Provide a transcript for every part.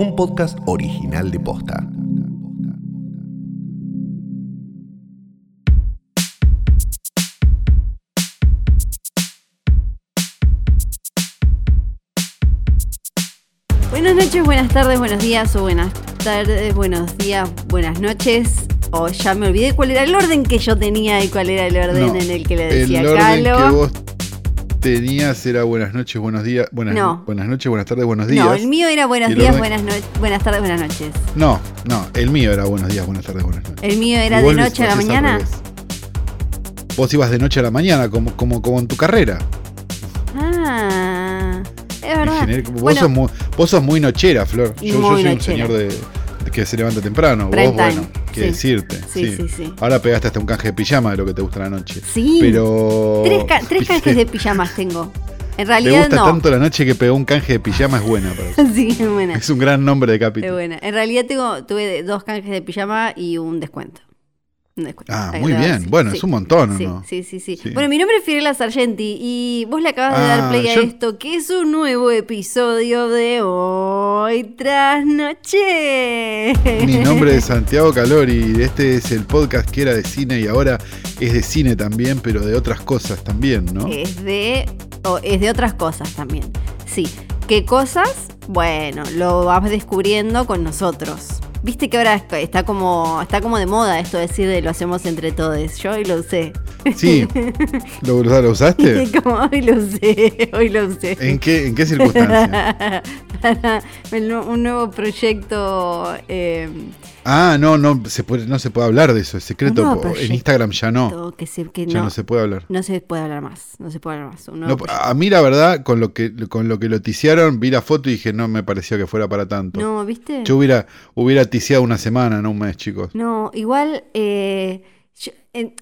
Un podcast original de Posta. Buenas noches, buenas tardes, buenos días o buenas tardes, buenos días, buenas noches. O ya me olvidé cuál era el orden que yo tenía y cuál era el orden No, en el que le decía el orden Calo. que vos tenías era buenas noches, buenos días, buenas, No. buenas noches, buenas tardes, buenos días. No, el mío era buenos días, buenas noches, buenas tardes, buenas noches. no, no, el mío era buenos días, buenas tardes, buenas noches. El mío era de noche a la mañana. Vos ibas de noche a la mañana, como, como, como en tu carrera. Ah, es verdad. general, vos, Bueno, sos muy, vos sos muy nochera, Flor. Yo, yo soy un señor de que se levanta temprano. Prime vos, bueno, qué sí. decirte. Sí, sí, sí. Ahora pegaste hasta un canje de pijama de lo que te gusta la noche. Sí. Pero. tres, ca- tres canjes de pijamas tengo. En Te realidad gusta no. tanto la noche que pegó un canje de pijama, es buena para sí, es buena. Es un gran nombre de Es capítulo. buena. En realidad tengo, tuve dos canjes de pijama y un descuento. Ah, muy bien. sí, Bueno, sí. es un montón, ¿o Sí, no? sí, sí, sí. Bueno, mi nombre es Fiorella Sargenti y vos le acabas de dar Ah, play a esto, que es un nuevo episodio de Hoy tras Noche. Mi nombre es Santiago Calori. Este es el podcast que era de cine y ahora es de cine también, pero de otras cosas también, ¿no? Es de, o es de otras cosas también. Sí. ¿Qué cosas? Bueno, lo vas descubriendo con nosotros. Viste que ahora está como, está como de moda esto de decir de lo hacemos entre todos. Yo hoy lo usé. Sí. ¿Lo, lo usaste? como hoy lo usé, hoy lo usé. ¿En qué, ¿En qué circunstancia? Para un nuevo proyecto. eh, Ah, no, no se puede, no se puede hablar de eso, es secreto. En. Instagram ya no. que se, que Ya no, no se puede hablar. no se puede hablar más. No se puede hablar más. No, a mí la verdad, con lo que con lo que lo ticiaron, vi la foto y dije, no me pareció que fuera para tanto. no, ¿viste? Yo hubiera, hubiera ticiado una semana, no un mes, chicos. No, igual, eh, yo- en-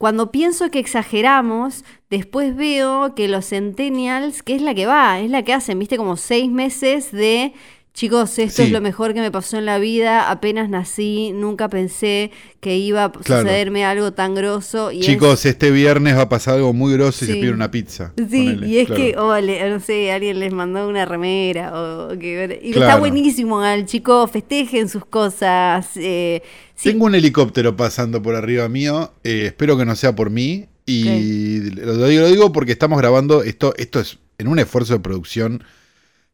cuando pienso que exageramos, después veo que los centennials, que es la que va, es la que hacen, viste, como seis meses de, chicos, esto Sí. es lo mejor que me pasó en la vida, apenas nací, nunca pensé que iba a Claro. sucederme algo tan grosso. Y es- Chicos, este viernes va a pasar algo muy grosso y se pide una pizza. Sí, ponele, y es claro. que, o le- no sé, alguien les mandó una remera, o que, y está Claro. buenísimo, al chico, festejen sus cosas. eh, sí. Tengo un helicóptero pasando por arriba mío, eh, espero que no sea por mí. Y lo, digo, lo digo porque estamos grabando esto, esto es en un esfuerzo de producción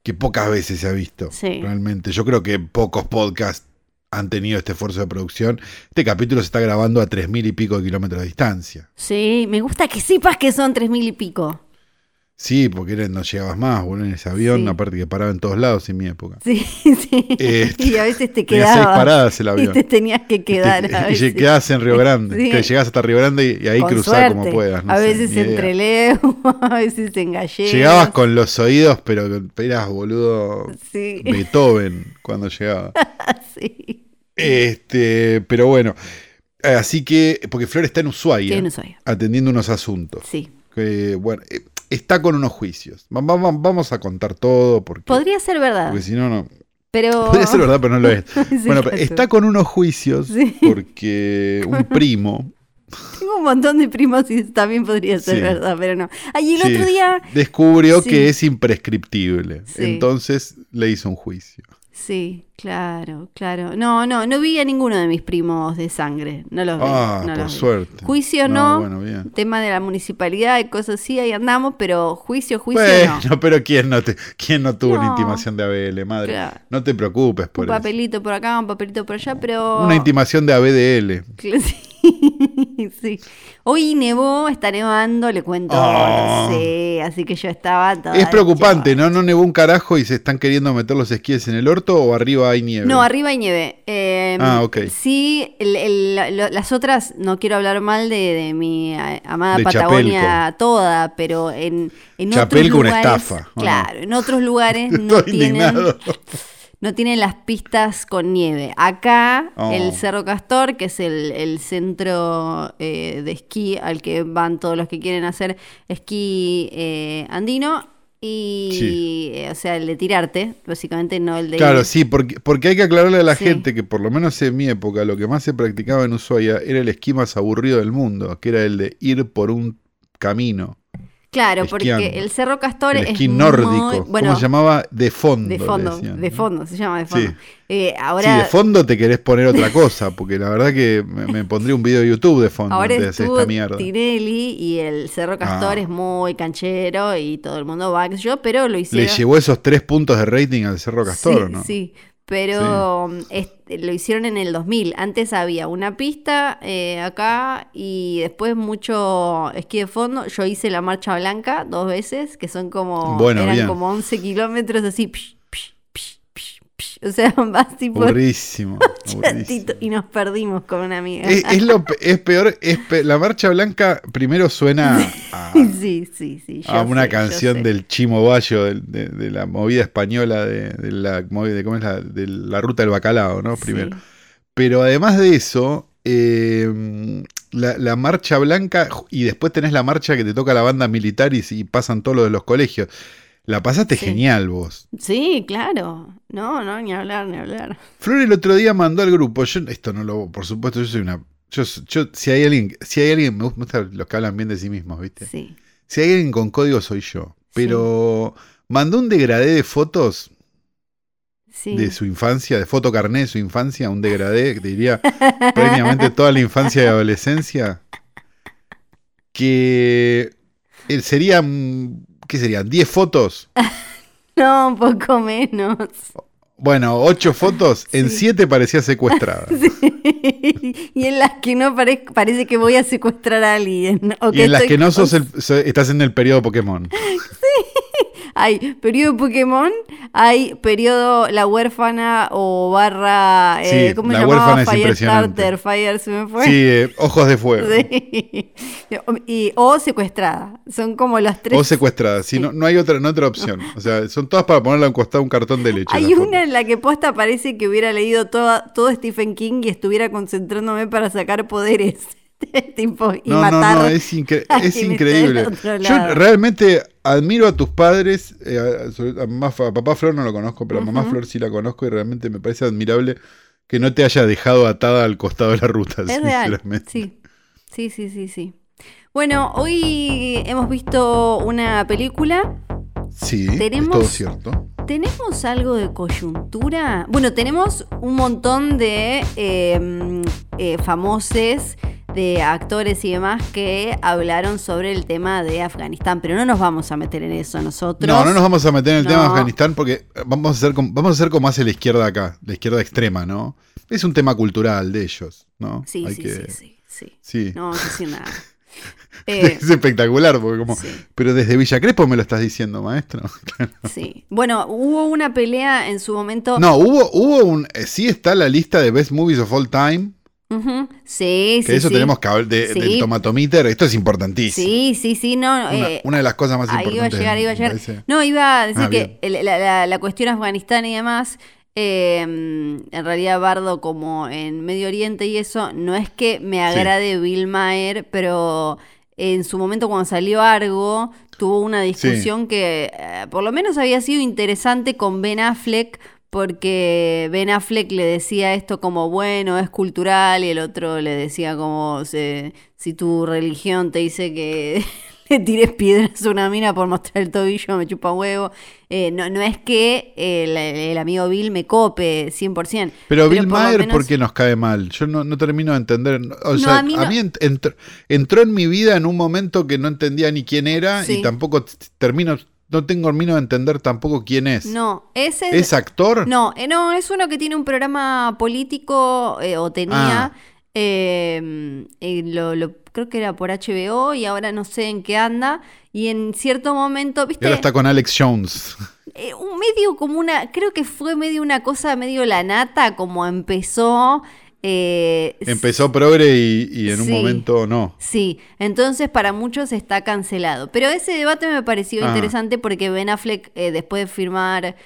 que pocas veces se ha visto. Sí. Realmente. Yo creo que pocos podcasts han tenido este esfuerzo de producción. Este capítulo se está grabando a tres mil y pico de kilómetros de distancia. Sí, me gusta que sepas que son tres mil y pico. Sí, porque era- no llegabas más, boludo, en ese avión, Sí. aparte que paraba en todos lados en mi época. Sí, sí. Este, y a veces te Tenía seis quedabas. paradas el Y avión. te tenías que quedar. Y te- a y veces. quedás en Río Grande. Sí. Que llegás hasta Río Grande y, y ahí Con cruzás como puedas. no a sé, veces idea. entre Leo, a veces en Gallegos. Llegabas con los oídos, pero eras boludo Sí, Beethoven cuando llegaba. sí. Este, pero bueno. eh, Así que, porque Flor está en Ushuaia, en Ushuaia. atendiendo unos asuntos. Sí. Que, bueno, eh, está con unos juicios. Va- va- va- Vamos a contar todo porque, Podría ser verdad. porque si no, no. pero. Podría ser verdad, pero no lo es. Sí, Bueno, pero está con unos juicios Sí. porque un primo Tengo un montón de primos y también podría ser Sí. verdad, pero no. Ay, el otro día. descubrió que es imprescriptible. Entonces le hizo un juicio. Sí, claro, claro. No, no, no vi a ninguno de mis primos de sangre. No los vi. Ah, no por los vi. suerte. Juicio no. Bueno, bien. Tema de la municipalidad y cosas así, ahí andamos, pero juicio, juicio Bueno, no. pero ¿quién no, te, quién no tuvo una No. intimación de ABL, madre? Claro. No te preocupes por Un eso. papelito por acá, un papelito por allá, pero. Una intimación de ABDL. Sí, sí. Hoy nevó, está nevando, le cuento, Ah. no sé, así que yo estaba toda Es preocupante, ¿no? No nevó un carajo y se están queriendo meter los esquíes en el orto o arriba hay nieve. No, arriba hay nieve. Eh, Ah, ok. Sí, el- el- la- lo- las otras, no quiero hablar mal de, de mi eh, amada De Patagonia toda, pero en, en otros Chapelco, una lugares. estafa. Claro, en otros lugares no Estoy tienen, indignado. no tienen las pistas con nieve. Acá, Oh. el Cerro Castor, que es el, el centro eh, de esquí al que van todos los que quieren hacer esquí eh, andino. Y, Sí. eh, o sea, el de tirarte, básicamente, no el de Claro, ir. sí, porque, porque hay que aclararle a la Sí. gente que por lo menos en mi época lo que más se practicaba en Ushuaia era el esquí más aburrido del mundo, que era el de ir por un camino. Claro, porque esquiando. el Cerro Castor El es esquí muy- nórdico. bueno, ¿Cómo se llamaba? De fondo. de le fondo, decían, de ¿no? fondo, se llama de fondo. Sí. Eh, Sí, ahora de fondo te querés poner otra cosa, porque la verdad que me, me pondría un video de YouTube de fondo Ahora de esta mierda. Tinelli y el Cerro Castor Ah. es muy canchero y todo el mundo va, yo, pero lo Le hicieron. llevó esos tres puntos de rating al Cerro Castor, sí, ¿o ¿no? sí, pero es- lo hicieron en el 2000. Antes había una pista eh, acá y después mucho esquí de fondo. Yo hice la marcha blanca dos veces, que son como, Bueno, eran bien. como 11 kilómetros así. psh. O sea, vas tipo aburrísimo. chatito y nos perdimos con una amiga. Es, es lo, es peor, es pe- la marcha blanca primero suena a, sí, sí, sí. yo a una sé, canción del Chimo Bayo, de, de la movida española, de, de la de, ¿cómo es la, de la ruta del bacalao, ¿no? Primero. Pero además de eso, eh, la, la marcha blanca y después tenés la marcha que te toca la banda militar y, y pasan todos los de los colegios. La pasaste Sí. genial vos. Sí, claro. No, no, ni hablar, ni hablar. Flor el otro día mandó al grupo, yo esto no lo, por supuesto, yo soy una... Yo, yo si hay alguien, si hay alguien, me gustan los que hablan bien de sí mismos, ¿viste? Sí. Si hay alguien con código soy yo. Pero mandó un degradé de fotos Sí. de su infancia, de foto carné de su infancia, un degradé que te diría prácticamente toda la infancia y adolescencia. Que eh, serían, ¿qué serían? ¿10 fotos? No, un poco menos. Bueno, 8 fotos, en Sí. 7 parecía secuestrada. y en las que no pare- parece que voy a secuestrar a alguien. o Y en las que no sos el, estás en el periodo Pokémon. Hay periodo Pokémon, hay periodo La Huérfana o barra. eh, Sí, ¿Cómo La se llamaba? Firestarter, Fire se me fue. Sí, eh, ojos de fuego. Sí. Y, o secuestrada. Son como las tres. O secuestrada. Si no, no hay otra, no otra opción. O sea, son todas para ponerla a un costado un cartón de leche. Hay una en la que posta parece que hubiera leído toda, todo Stephen King y estuviera concentrándome para sacar poderes. tipo, y No, no, matar. no, es, incre- increíble. Yo realmente admiro a tus padres, eh, a, sobre- a mamá- a papá Flor no lo conozco, pero a mamá. Flor sí la conozco y realmente me parece admirable que no te haya dejado atada al costado de la ruta, Es real. Sí. Sí, sí, sí, sí. Bueno, hoy hemos visto una película. Sí, Tenemos- es todo cierto. ¿Tenemos algo de coyuntura? Bueno, tenemos un montón de eh, eh, famoses, de actores y demás que hablaron sobre el tema de Afganistán, pero no nos vamos a meter en eso nosotros. No, no nos vamos a meter en el tema de. Afganistán porque vamos a hacer como, vamos a hacer como hace la izquierda acá, la izquierda extrema, ¿no? Es un tema cultural de ellos, ¿no? Sí, Hay sí, que- sí, sí, sí. sí. No vamos a decir nada. Eh, es espectacular, porque como, sí. pero desde Villa Crespo me lo estás diciendo, maestro. Sí. Bueno, hubo una pelea en su momento. No, hubo, hubo un. eh, Sí está la lista de Best Movies of All Time. Ujú. Sí, Que sí. eso sí. tenemos que hablar de- Sí. del tomatometer. Esto es importantísimo. Sí, sí, sí, no. Una, eh, una de las cosas más ahí iba a importantes. llegar, iba a llegar. parece. No, iba a decir Ah, que la, la- la cuestión Afganistán y demás, eh, en realidad Bardo como en Medio Oriente y eso, no es que me agrade Bill Maher, pero en su momento cuando salió Argo, tuvo una discusión que eh, por lo menos había sido interesante con Ben Affleck. Porque Ben Affleck le decía esto como, bueno, es cultural, y el otro le decía como, se- si tu religión te dice que le tires piedras a una mina por mostrar el tobillo, me chupa huevo. Eh, no, no es que el, el amigo Bill me cope 100%. Pero Bill por Maher, menos- ¿por qué nos cae mal? Yo no, no termino de entender. O No, sea, a mí a entró, en mi vida en un momento que no entendía ni quién era Sí. y tampoco termino, no tengo termino de entender tampoco quién es. No, ese ¿Es actor? No, eh, no, es uno que tiene un programa político, eh, o tenía, Ah. eh, eh, lo, lo- creo que era por HBO y ahora no sé en qué anda. Y en cierto momento, Y ¿viste? ahora está con Alex Jones. un medio como una, creo que fue medio una cosa medio la nata, como empezó. Eh, Empezó progre y, y en un momento no. Sí, entonces para muchos está cancelado. Pero ese debate me pareció Ah. interesante porque Ben Affleck, eh, después de firmar,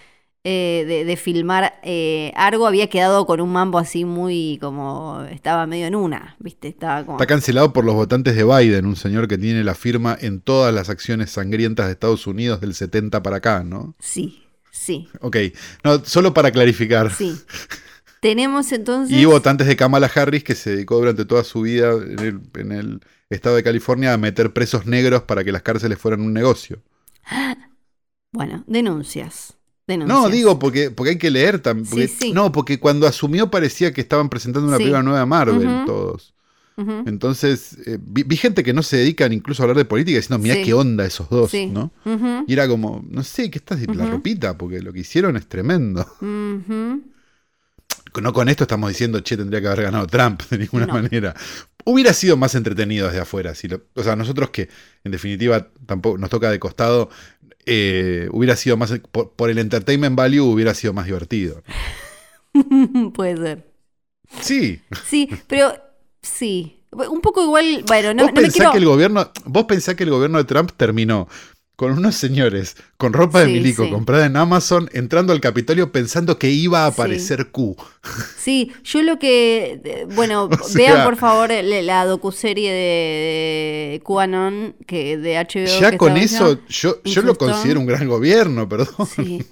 eh, de, de filmar eh, Argo, había quedado con un mambo así muy como, estaba medio en una, ¿viste? Estaba como... Está cancelado por los votantes de Biden, un señor que tiene la firma en todas las acciones sangrientas de Estados Unidos del 70 para acá, ¿no? Sí, sí, Ok, no, solo para clarificar. sí. Tenemos entonces. Y votantes de Kamala Harris que se dedicó durante toda su vida en el, en el estado de California a meter presos negros para que las cárceles fueran un negocio. Bueno, denuncias. denuncias. No, digo porque, porque hay que leer también. Sí, sí. No, porque cuando asumió parecía que estaban presentando una Sí. película nueva de Marvel todos. Entonces, eh, vi, vi gente que no se dedican incluso a hablar de política diciendo, mira Sí. qué onda esos dos. ¿no? Y era como, no sé, ¿qué estás la ropita? Porque lo que hicieron es tremendo. No con esto estamos diciendo, che, tendría que haber ganado Trump de ninguna No. manera. Hubiera sido más entretenido desde afuera. Si lo- o sea, nosotros que en definitiva tampoco nos toca de costado, eh, hubiera sido más, por, por el entertainment value hubiera sido más divertido. Puede ser. Sí. Sí, pero sí. Un poco igual, bueno, no, vos, no me pensás quiero... que el gobierno, vos pensás que el gobierno de Trump terminó con unos señores con ropa de Sí, milico sí. comprada en Amazon entrando al Capitolio pensando que iba a Sí. aparecer Q. Sí, yo lo que... Bueno, O sea- vean por favor la docuserie de, QAnon que de HBO. Ya que con eso, yo, yo lo considero un gran gobierno, perdón. Sí.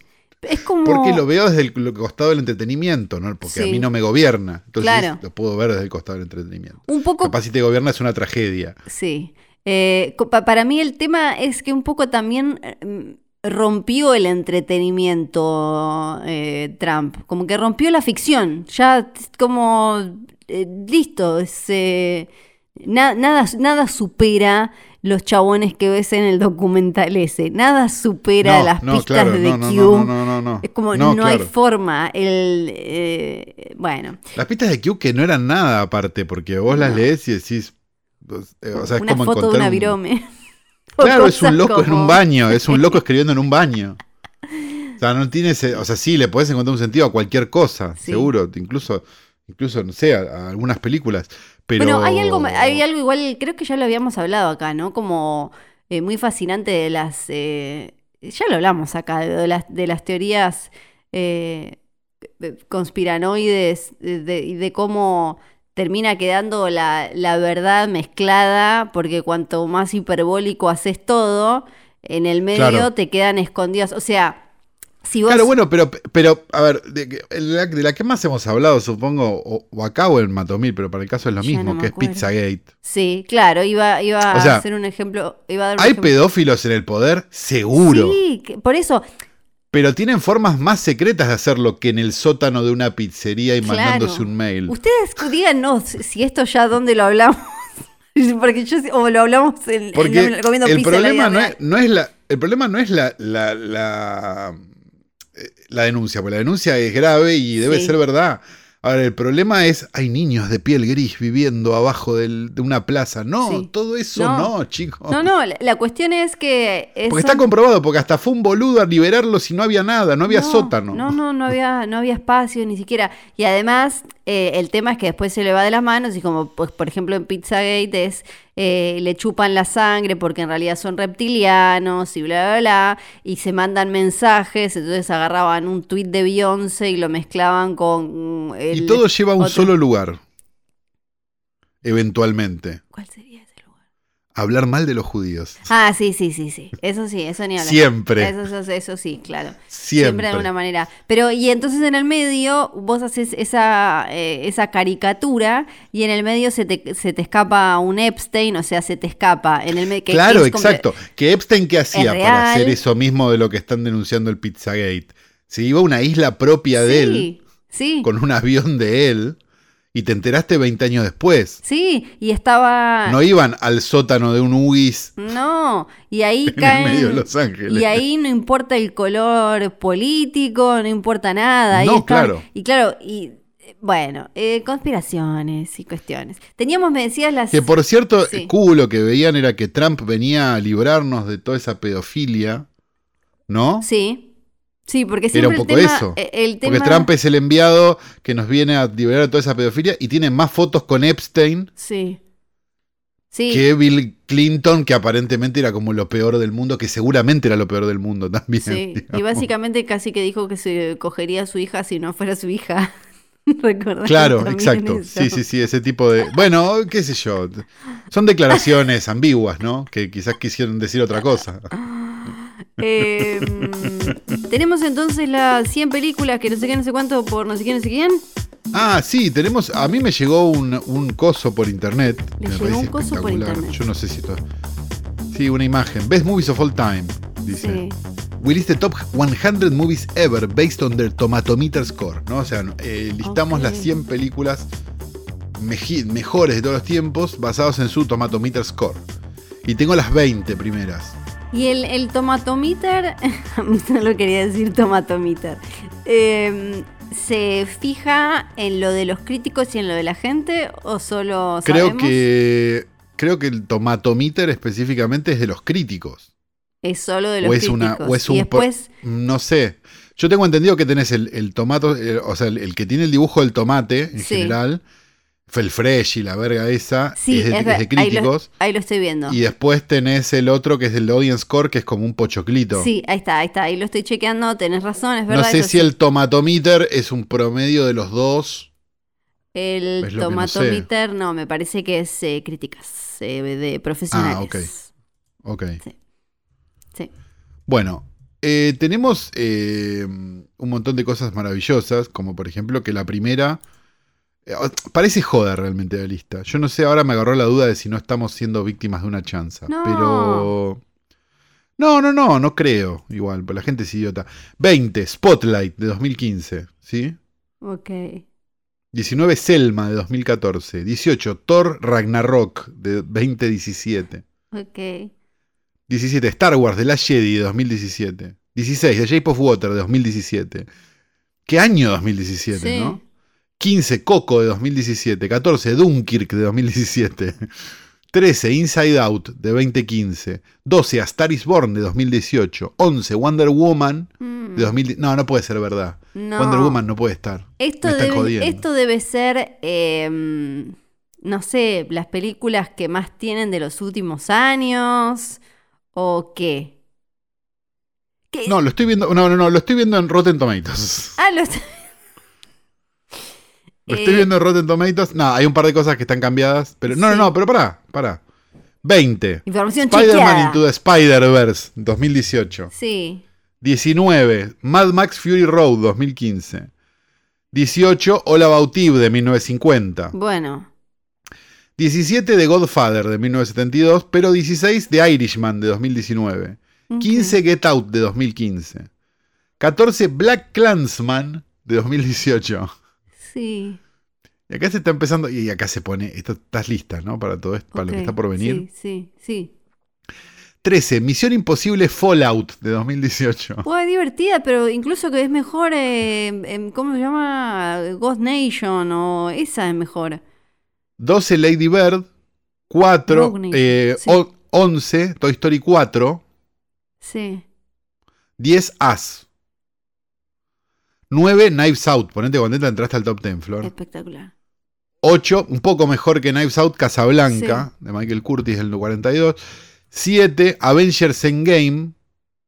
Es como... Porque lo veo desde el costado del entretenimiento, ¿no? Porque a mí no me gobierna. Entonces Claro. lo puedo ver desde el costado del entretenimiento. Un poco Capaz si te gobierna es una tragedia. Sí. Eh, para mí el tema es que un poco también eh, rompió el entretenimiento eh, Trump, como que rompió la ficción, ya como eh, listo, na- nada, nada supera los chabones que ves en el documental ese, nada supera No, las no, pistas claro, de no, no, Q. no, no, no, no. Es como no, hay forma. El, eh, bueno, Las pistas de Q que no eran nada aparte, porque vos las lees y decís. Eh, O sea, es una como foto de una un- virome. Claro, es un loco en un baño, es un loco escribiendo en un baño. O sea, no tiene ese, o sea, sí, le podés encontrar un sentido a cualquier cosa, Sí. seguro, incluso, incluso, no sé, a, a algunas películas. Pero... Bueno, hay algo, hay algo igual, creo que ya lo habíamos hablado acá, ¿no? Como eh, muy fascinante de las. eh, ya lo hablamos acá, de las, de las teorías conspiranoides de- de- y de, cómo termina quedando la, la verdad mezclada, porque cuanto más hiperbólico haces todo, en el medio Claro. te quedan escondidas. O sea, si vos. Claro, bueno, pero, pero a ver, de, la, de la que más hemos hablado, supongo, o, o acá o en Matomil, pero para el caso es lo Ya mismo, no que es. Pizzagate. Sí, claro, iba, iba O sea, a hacer un ejemplo. Iba a dar un ¿Hay ejemplo. pedófilos en el poder? Seguro. Sí, por eso, Pero tienen formas más secretas de hacerlo que en el sótano de una pizzería y Claro. mandándose un mail. ustedes díganos si esto ya dónde lo hablamos. Porque yo o lo hablamos en, Porque en- comiendo el pizza en la problema no es, no es la, el problema no es la, la, la, la denuncia, porque la denuncia es grave y debe Sí. ser verdad. Ahora, el problema es, hay niños de piel gris viviendo abajo del- de una plaza. No, Sí. todo eso No. no, chicos. No, no, la, cuestión es que. es- Porque está comprobado, porque hasta fue un boludo a liberarlo si no había nada, no había No, sótano. No, no, no había, no había espacio ni siquiera. Y además, eh, el tema es que después se le va de las manos y como, pues, por ejemplo, en Pizzagate es, eh, le chupan la sangre porque en realidad son reptilianos y bla, bla, bla, y se mandan mensajes, entonces agarraban un tuit de Beyoncé y lo mezclaban con... mm, el y todo lleva a un otro- solo lugar. Eventualmente. ¿Cuál sería? Hablar mal de los judíos. Ah, sí, sí, sí, sí. Eso sí, eso ni hablar. Siempre. Eso, eso, eso sí, claro. Siempre. de alguna manera. Pero, y entonces en el medio vos haces esa, eh, esa caricatura y en el medio se te, se te escapa un Epstein, o sea, se te escapa. En el me- que- claro, es exacto. Que Epstein, ¿qué hacía para hacer eso mismo de lo que están denunciando el Pizzagate? Se iba a una isla propia de él, sí. con un avión de él, y te enteraste 20 años después. Sí, y estaba. No iban al sótano de un UIS No, y ahí en caen. el medio de Los Ángeles. Y ahí no importa el color político, no importa nada. ahí No, claro. Y claro, y eh, bueno, eh, conspiraciones y cuestiones. Teníamos, me decías, las. Que por cierto, Sí. Q lo que veían era que Trump venía a librarnos de toda esa pedofilia, ¿no? Sí. Sí, porque Era siempre un poco el tema, eso. eh, el tema, Porque Trump es el enviado que nos viene a liberar de toda esa pedofilia y tiene más fotos con Epstein Sí. Sí. que Bill Clinton, que aparentemente era como lo peor del mundo, que seguramente era lo peor del mundo también. sí. Y básicamente casi que dijo que se cogería a su hija si no fuera su hija. Claro, exacto. eso. Sí, sí, sí, ese tipo de... Bueno, qué sé yo. Son declaraciones ambiguas, ¿no? Que quizás quisieron decir otra cosa. Eh, tenemos entonces las 100 películas que no sé qué, no sé cuánto por no sé quién, no sé quién. Ah, sí, tenemos. A mí me llegó un, un coso por internet. Me llegó parece un coso por internet. Yo no sé si esto. Sí, una imagen. Best Movies of All Time. Dice. Sí. We list the top 100 movies ever based on their tomatometer score. ¿no? O sea, eh, listamos las 100 películas mejores de todos los tiempos basados en su tomatometer score. Y tengo las 20 primeras. Y el, el tomatometer, no lo quería decir tomatometer, eh, ¿se fija en lo de los críticos y en lo de la gente o solo Creo sabemos? que. Creo que el tomatometer específicamente es de los críticos. es solo de los o es críticos? una o es y un después, no sé yo tengo entendido que tenés el, el tomato eh, o sea el, el que tiene el dibujo del tomate en Sí. general fue el fresh y la verga esa sí, es de, es es ver- de ahí, lo, críticos ahí lo estoy viendo. y después tenés el otro que es del audience score que es como un pochoclito Sí, ahí está, ahí está, ahí lo estoy chequeando, tenés razón, es no verdad. sé eso si sí. el tomatometer es un promedio de los dos El no sé. tomatometer, no, me parece que es eh, críticas eh, de profesionales. Ah, ok. ok Sí. Bueno, eh, tenemos eh, un montón de cosas maravillosas, como por ejemplo que la primera... eh, parece joda realmente la lista. Yo no sé, ahora me agarró la duda de si no estamos siendo víctimas de una chanza. No. Pero... No, no, no, no creo. Igual, pues la gente es idiota. 20, Spotlight de 2015, ¿sí? Ok. 19, Selma de 2014. 18, Thor Ragnarok de 2017. Ok. 17, Star Wars de la Jedi de 2017. 16, The Shape of Water de 2017. ¿Qué año 2017, Sí. no? 15, Coco de 2017. 14, Dunkirk de 2017. 13, Inside Out de 2015. 12, A Star is Born de 2018. 11, Wonder Woman Mm, de 2010. No, no puede ser verdad. no. Wonder Woman no puede estar. Esto debe, jodiendo. esto debe ser, eh, no sé, las películas que más tienen de los últimos años o qué. ¿Qué? No, lo estoy viendo. No, no, no, lo estoy viendo en Rotten Tomatoes. Ah, lo está- Lo estoy Eh, viendo en Rotten Tomatoes. No, hay un par de cosas que están cambiadas. Pero no, Sí. no, no, pero pará, pará. 20. Información Spider-Man. Into the Spider-Verse 2018. Sí. 19. Mad Max Fury Road 2015. 18. All About Eve de 1950. Bueno. 17. The Godfather de 1972. Pero 16. The Irishman de 2019. ok. 15. Get Out de 2015. 14. Black Clansman de 2018. Sí. Y acá se está empezando, y acá se pone, esto, estás lista, ¿no? Para todo esto, para lo que está por venir. Sí, sí, sí. 13, Misión Imposible Fallout de 2018. Fue divertida, pero incluso que es mejor, eh, ¿cómo se llama? Ghost Nation o esa es mejor. 12, Lady Bird. 4, Rogue Nation, eh, sí. o- 11, Toy Story 4. Sí. 10, As. 9, Knives Out. Ponete contenta, entraste al top 10, Flor. Espectacular. 8, un poco mejor que Knives Out, Casablanca, de Michael Curtis, el 42. 7, Avengers Endgame.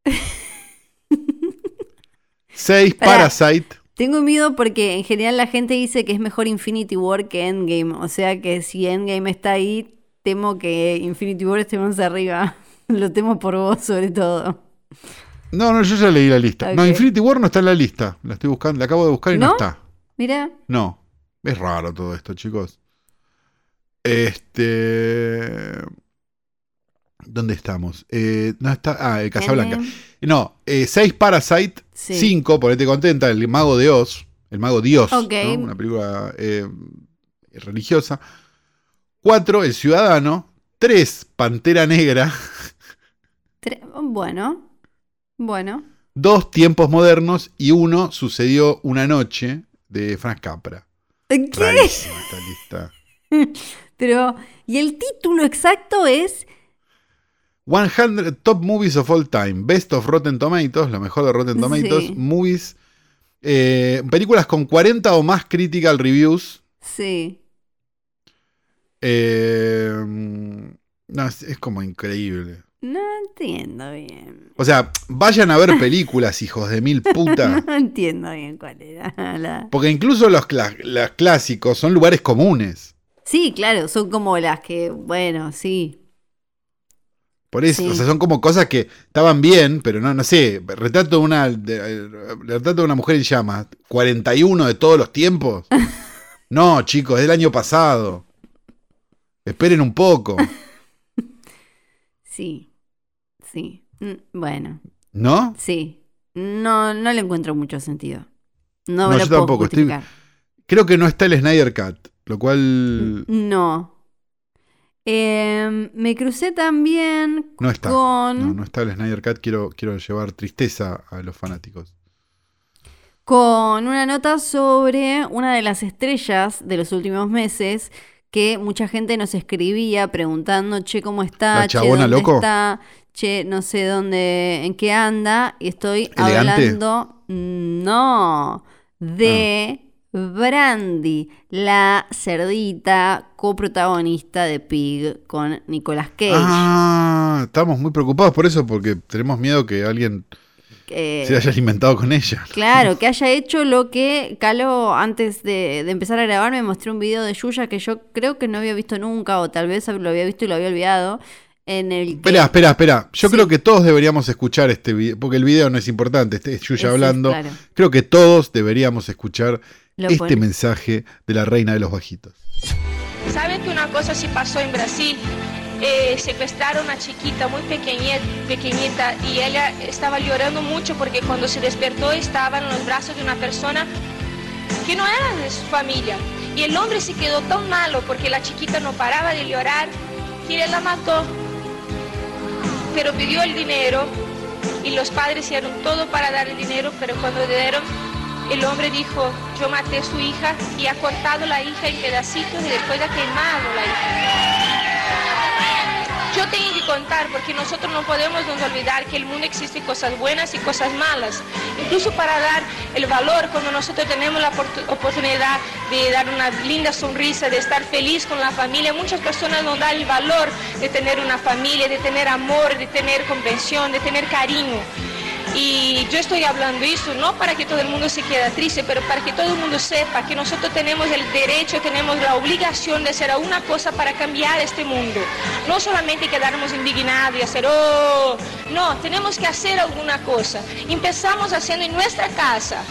6, Pará. Parasite. Tengo miedo porque en general la gente dice que es mejor Infinity War que Endgame. O sea que si Endgame está ahí, temo que Infinity War esté más arriba. Lo temo por vos sobre todo. No, no, yo ya leí la lista. No. Infinity War no está en la lista. La estoy buscando, la acabo de buscar y no, ¿No? está. Mira. No. Es raro todo esto, chicos. Este. ¿Dónde estamos? Eh, no está. Ah, eh, Casablanca. Endgame. No, 6 Parasite. Sí. 5, ponete contenta, El Mago de Oz. El Mago Dios. Ok. ¿no? Una película eh, religiosa. 4, El Ciudadano. 3, Pantera Negra. Tre- Bueno. Bueno. 2, Tiempos Modernos. Y 1, Sucedió una noche de Frank Capra. ¿Qué? Rarísima esta lista. Pero, ¿y el título exacto es? 100 Top Movies of All Time. Best of Rotten Tomatoes. Lo mejor de Rotten Tomatoes. Sí. Movies. eh, películas con 40 o más critical reviews. Sí. Eh, no, es, es como increíble. No entiendo bien. O sea, vayan a ver películas, hijos de mil puta. No entiendo bien cuál era la... Porque incluso los, los clásicos son lugares comunes. Sí, claro, son como las que, bueno, sí. Por eso, Sí. o sea, son como cosas que estaban bien, pero no, no sé. Retrato de una, de- eh, retrato de una mujer en llamas. 41 de todos los tiempos. No, chicos, es del año pasado. Esperen un poco. Sí, sí. Mm, Bueno, ¿No? sí. No, no le encuentro mucho sentido. No, No, yo puedo tampoco, estoy-. Creo que no está el Snyder Cut, lo cual No. Em, me crucé también no está. con, No, no está el Snyder Cut. Quiero, quiero llevar tristeza a los fanáticos. con una nota sobre una de las estrellas de los últimos meses que mucha gente nos escribía preguntando, che, ¿cómo está? ¿La che, chabona ¿dónde loco? está? Che, no sé dónde, en qué anda. Y estoy ¿Elegante? hablando, no, de Brandy, la cerdita coprotagonista de Pig con Nicolas Cage. Ah, estamos muy preocupados por eso porque tenemos miedo que alguien Eh, se haya alimentado con ella. Claro, que haya hecho lo que Calo, antes de, de empezar a grabar, me mostró un video de Yuya que yo creo que no había visto nunca, o tal vez lo había visto y lo había olvidado. En el que- Espera, espera, espera. Yo Sí. creo que todos deberíamos escuchar este video, porque el video no es importante, este es Yuya Ese, hablando. claro. Creo que todos deberíamos escuchar Lo este pone. mensaje de la reina de los bajitos. ¿Saben que una cosa sí pasó en Brasil? Eh, secuestraron a una chiquita muy pequeñita, pequeñita y ella estaba llorando mucho porque cuando se despertó estaba en los brazos de una persona que no era de su familia. Y el hombre se quedó tan malo porque la chiquita no paraba de llorar que él la mató. Pero pidió el dinero y los padres hicieron todo para dar el dinero, pero cuando dieron, el hombre dijo, yo maté a su hija y ha cortado la hija en pedacitos y después ha quemado la hija. Yo tengo que contar porque nosotros no podemos nos olvidar que el mundo existe cosas buenas y cosas malas. Incluso para dar el valor cuando nosotros tenemos la oportu- oportunidad de dar una linda sonrisa, de estar feliz con la familia. Muchas personas no dan el valor de tener una familia, de tener amor, de tener comprensión, de tener cariño. Y yo estoy hablando eso no para que todo el mundo se quede triste, pero para que todo el mundo sepa que nosotros tenemos el derecho, tenemos la obligación de hacer alguna cosa para cambiar este mundo. No solamente quedarnos indignados y hacer, oh, no, tenemos que hacer alguna cosa. Empezamos haciendo en nuestra casa.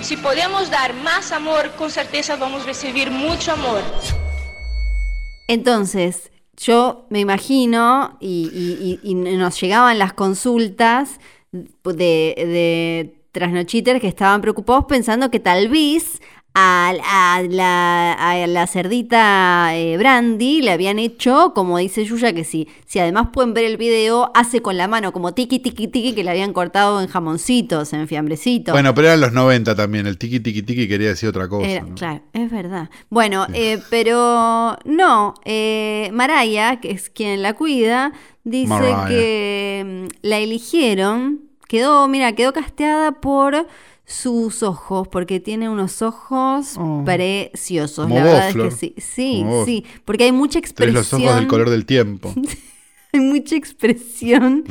Si podemos dar más amor, con certeza vamos a recibir mucho amor. Entonces, yo me imagino, y, y- y- y nos llegaban las consultas de, de trasnochiters que estaban preocupados pensando que tal vez a, a la, a la cerdita eh, Brandy le habían hecho, como dice Yuya, que si, si además pueden ver el video, hace con la mano como tiki tiki tiki que le habían cortado en jamoncitos, en fiambrecitos. Bueno, pero eran los 90 también. El tiki tiki tiki quería decir otra cosa. Era- ¿no? Claro, es verdad. Bueno, eh, pero no, eh, Maraya, que es quien la cuida, dice Mariah. que mm, la eligieron, quedó, mira, quedó casteada por sus ojos, porque tiene unos ojos Oh. preciosos. Como la vos, verdad Flor. es que sí, sí, Como vos. sí, porque hay mucha Tenés expresión. los ojos del color del tiempo. hay mucha expresión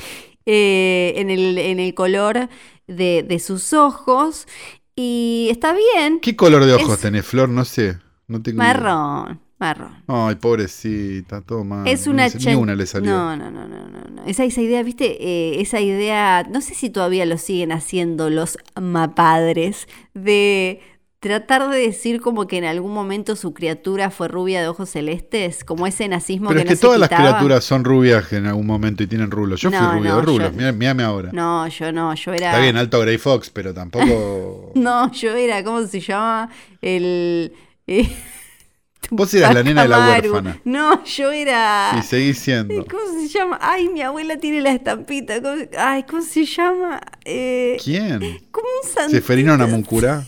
eh, en, el, en el color de, de sus ojos. Y está bien. ¿Qué color de ojos Es- tenés, Flor? No sé. No tengo. Marrón, marrón. Ay, pobrecita, todo mal. Es una se- Ni una le salió. No, no, no, no, no, no. Esa, esa idea, viste, Eh, esa idea, no sé si todavía lo siguen haciendo los mapadres, de tratar de decir como que en algún momento su criatura fue rubia de ojos celestes, como ese nazismo Pero que es no que se todas las criaturas son rubias en algún momento y tienen rulos. Yo fui No, rubio no, de rulos. yo- Mírame ahora. No, yo no, yo era... Está bien, alto Grey Fox, pero tampoco. No, yo era, ¿cómo se llama? El... Vos eras la nena de la huérfana. No, yo era... Y seguís siendo. ¿Cómo se llama? Ay, mi abuela tiene la estampita. ¿Cómo- Ay, ¿cómo se llama? Eh, ¿Quién? como un santito. ¿Seferino Namuncurá?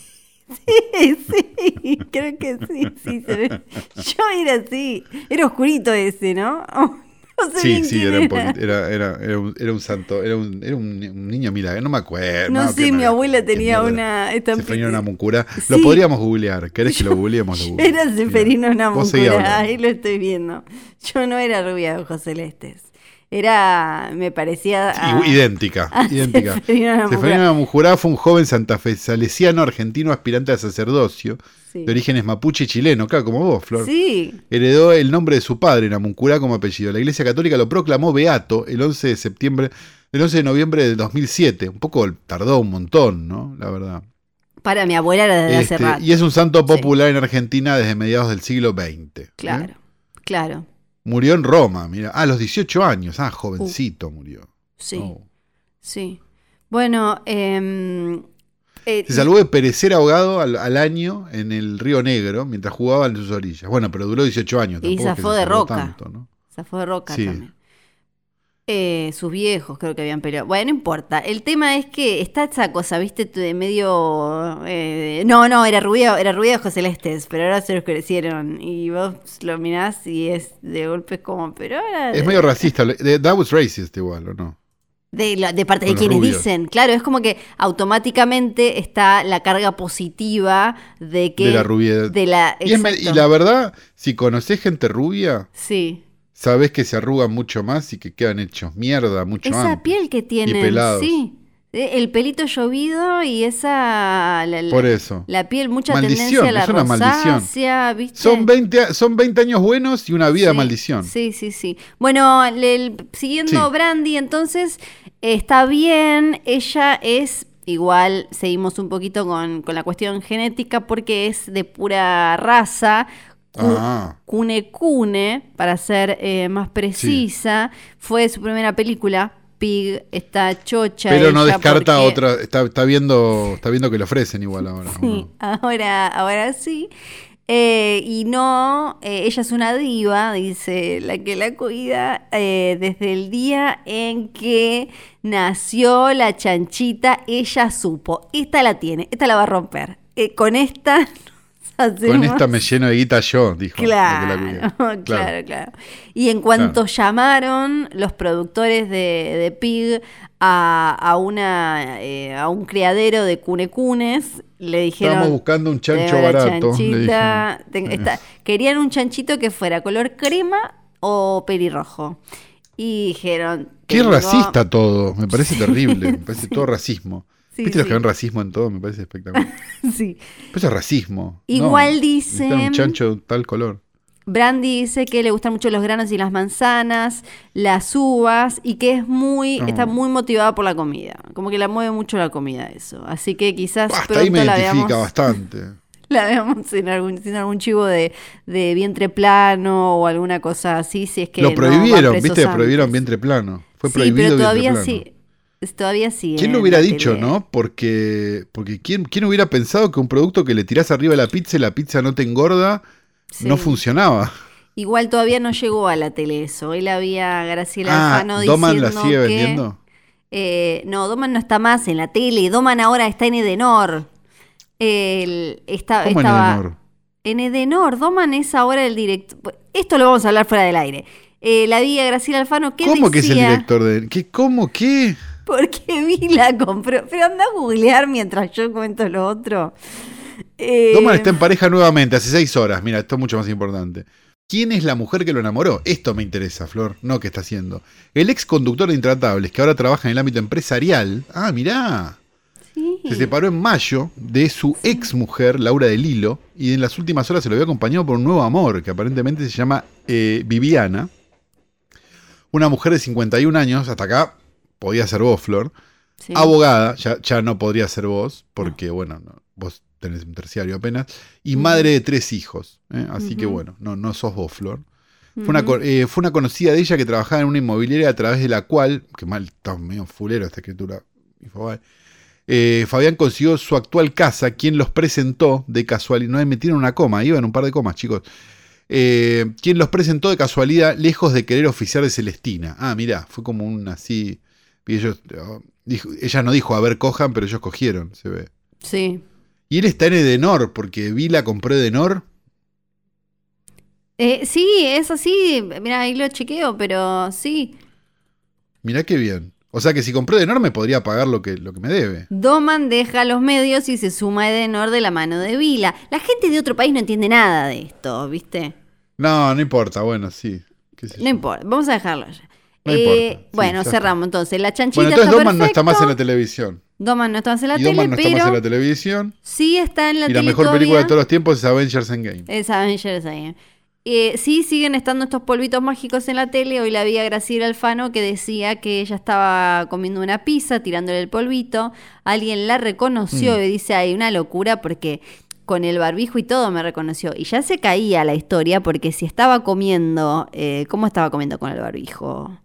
Sí, sí, creo que sí, sí. se ve. Yo era así. Era oscurito ese, ¿no? Sé Sí, bien sí, quién era un, poquito- era, era, era un, era un santo, era un, era un, un niño milagro, no me acuerdo. No qué mi abuela tenía una. Seferino Namuncurá. Lo Sí. podríamos googlear. ¿Querés que lo googleemos? Lo. Era Seferino hablando. ahí lo estoy viendo. Yo no era rubia de ojos celestes. Era, me parecía... a- idéntica, a idéntica. Seferino Namuncurá fue un joven santafesalesiano argentino aspirante a sacerdocio, Sí. de orígenes mapuche y chileno, claro, como vos, Flor. Sí, Heredó el nombre de su padre, Namuncurá, como apellido. La Iglesia Católica lo proclamó beato el 11 de septiembre, el 11 de noviembre del 2007. Un poco tardó un montón, ¿no? La verdad. Para mi abuela era desde hace Este, rato. y es un santo popular en Argentina desde mediados del siglo XX. ¿eh? Claro, claro. Murió en Roma, mira. Ah, a los 18 años. Ah, jovencito murió. Sí, Oh. sí. Bueno, em, eh, Se salvó de perecer ahogado al, al año en el Río Negro mientras jugaba en sus orillas. Bueno, pero duró 18 años. Y zafó de salvó roca. Zafó de roca también. Eh, sus viejos creo que habían peleado. Bueno, no importa. El tema es que está esa cosa, viste, de medio... eh, no, no, era rubio, era rubio de ojos celestes, pero ahora se los crecieron. Y vos lo mirás y es de golpe como, pero ahora... Es medio racista. de- That was racist igual, ¿o no? De, la- de parte de quienes rubios. dicen, claro, es como que automáticamente está la carga positiva de que... de la rubiedad. de la- y, es la verdad, si conocés gente rubia, Sí. sabés que se arrugan mucho más y que quedan hechos mierda mucho Esa antes. piel que tienen, sí. Eh, El pelito llovido y esa... La, la- Por eso. La piel, mucha Maldición, tendencia a la es una maldición. ¿viste? Son 20, a- son 20 años buenos y una vida Sí, maldición. Sí, sí, sí. Bueno, el- siguiendo Sí. Brandy, entonces está bien, ella es igual, seguimos un poquito con, con la cuestión genética porque es de pura raza. Ah. Cune Cune, para ser eh, más precisa, fue su primera película. Pig está chocha. Pero no descarta porque- otra. Está, está viendo, está viendo que le ofrecen igual ahora. ¿o Sí, ahora, ahora sí. Eh, y no, eh, ella es una diva, dice la que la cuida, eh, desde el día en que nació la chanchita, ella supo, esta la tiene, esta la va a romper. Con esta Con esta me lleno de guita yo, dijo. la que la Claro, claro, claro, Y en cuanto llamaron los productores de, de Pig a, a una eh, a un criadero de cunecunes, le dijeron Estábamos buscando un chancho "Tengo la barato. le querían un chanchito que fuera color crema o pelirrojo. Y dijeron. Qué racista todo, me parece terrible, me parece todo racismo. Sí, ¿Viste los sí. que ven racismo en todo? Me parece espectacular. Sí. Pero eso es racismo. Igual No, dicen- un chancho de tal color. Brandy dice que le gustan mucho los granos y las manzanas, las uvas y que es muy, No. está muy motivada por la comida. Como que la mueve mucho la comida eso. Así que quizás Hasta ahí pronto me la veamos, bastante. la veamos en algún, sin algún chivo de, de vientre plano o alguna cosa así, si es que Lo no prohibieron, van ¿viste? presos Prohibieron antes. vientre plano. Fue sí, prohibido pero vientre todavía sí. Todavía sí. ¿Quién en lo hubiera dicho, tele. no? Porque, porque ¿quién, ¿quién hubiera pensado que un producto que le tirás arriba la pizza y la pizza no te engorda Sí. no funcionaba? Igual todavía no llegó a la tele eso. Hoy la había Graciela Ah, Alfano ¿Doman la sigue que- vendiendo? Eh, no, Doman no está más en la tele. Doman ahora está en Edenor. El, está, ¿Cómo en estaba Edenor? En Edenor. Doman es ahora el director. Esto lo vamos a hablar fuera del aire. Eh, la vi a Graciela Alfano. ¿qué ¿Cómo que es el decía? director de.? ¿Qué, ¿Cómo? ¿Qué? Porque vi la compró. Pero anda a googlear mientras yo cuento lo otro. Eh, Doman está en pareja nuevamente, hace seis horas. Mira, esto es mucho más importante. ¿Quién es la mujer que lo enamoró? Esto me interesa, Flor, no qué está haciendo. El ex conductor de Intratables, que ahora trabaja en el ámbito empresarial. Ah, mirá. sí. Se separó en mayo de su ex mujer, Laura de Lilo, y en las últimas horas se lo había acompañado por un nuevo amor, que aparentemente se llama eh, Viviana. Una mujer de 51 años, hasta acá podía ser vos, Flor. Sí. Abogada, ya, ya no podría ser vos, porque bueno, no, vos tenés un terciario apenas. Y madre de tres hijos. ¿eh? Así que bueno, no, no sos vos, Flor. Fue, una, eh, fue una conocida de ella que trabajaba en una inmobiliaria a través de la cual, que mal, está medio fulero esta escritura, eh, Fabián consiguió su actual casa, quien los presentó de casualidad, no me metieron una coma, iban un par de comas, chicos. Eh, quien los presentó de casualidad lejos de querer oficiar de Celestina. Ah, mirá, fue como un así. Y ellos, oh, dijo- ella no dijo, a ver, cojan, pero ellos cogieron, se ve. Sí. Y él está en Edenor, porque Vila compró Edenor. Eh, sí, es así. Mira, ahí lo chequeo, pero sí. Mirá qué bien. O sea que si compró Edenor me podría pagar lo que, lo que me debe. Doman deja los medios y se suma a Edenor de la mano de Vila. La gente de otro país no entiende nada de esto, ¿viste? No, no importa, bueno, sí. qué sé No yo. importa, vamos a dejarlo ya. No Eh, importa, sí, bueno, cerramos entonces. La chanchita Bueno, entonces está Doman no está más en la televisión. Doman no está más en la y tele, Doman no está pero más en la televisión. sí está en la y tele la mejor película de todos los tiempos es Avengers Endgame. Es Avengers ahí. eh, sí siguen estando estos polvitos mágicos en la tele. Hoy la vi a Graciela Alfano que decía que ella estaba comiendo una pizza, tirándole el polvito. Alguien la reconoció Mm. y dice, hay una locura porque con el barbijo y todo me reconoció. Y ya se caía la historia porque si estaba comiendo, eh, ¿cómo estaba comiendo con el barbijo?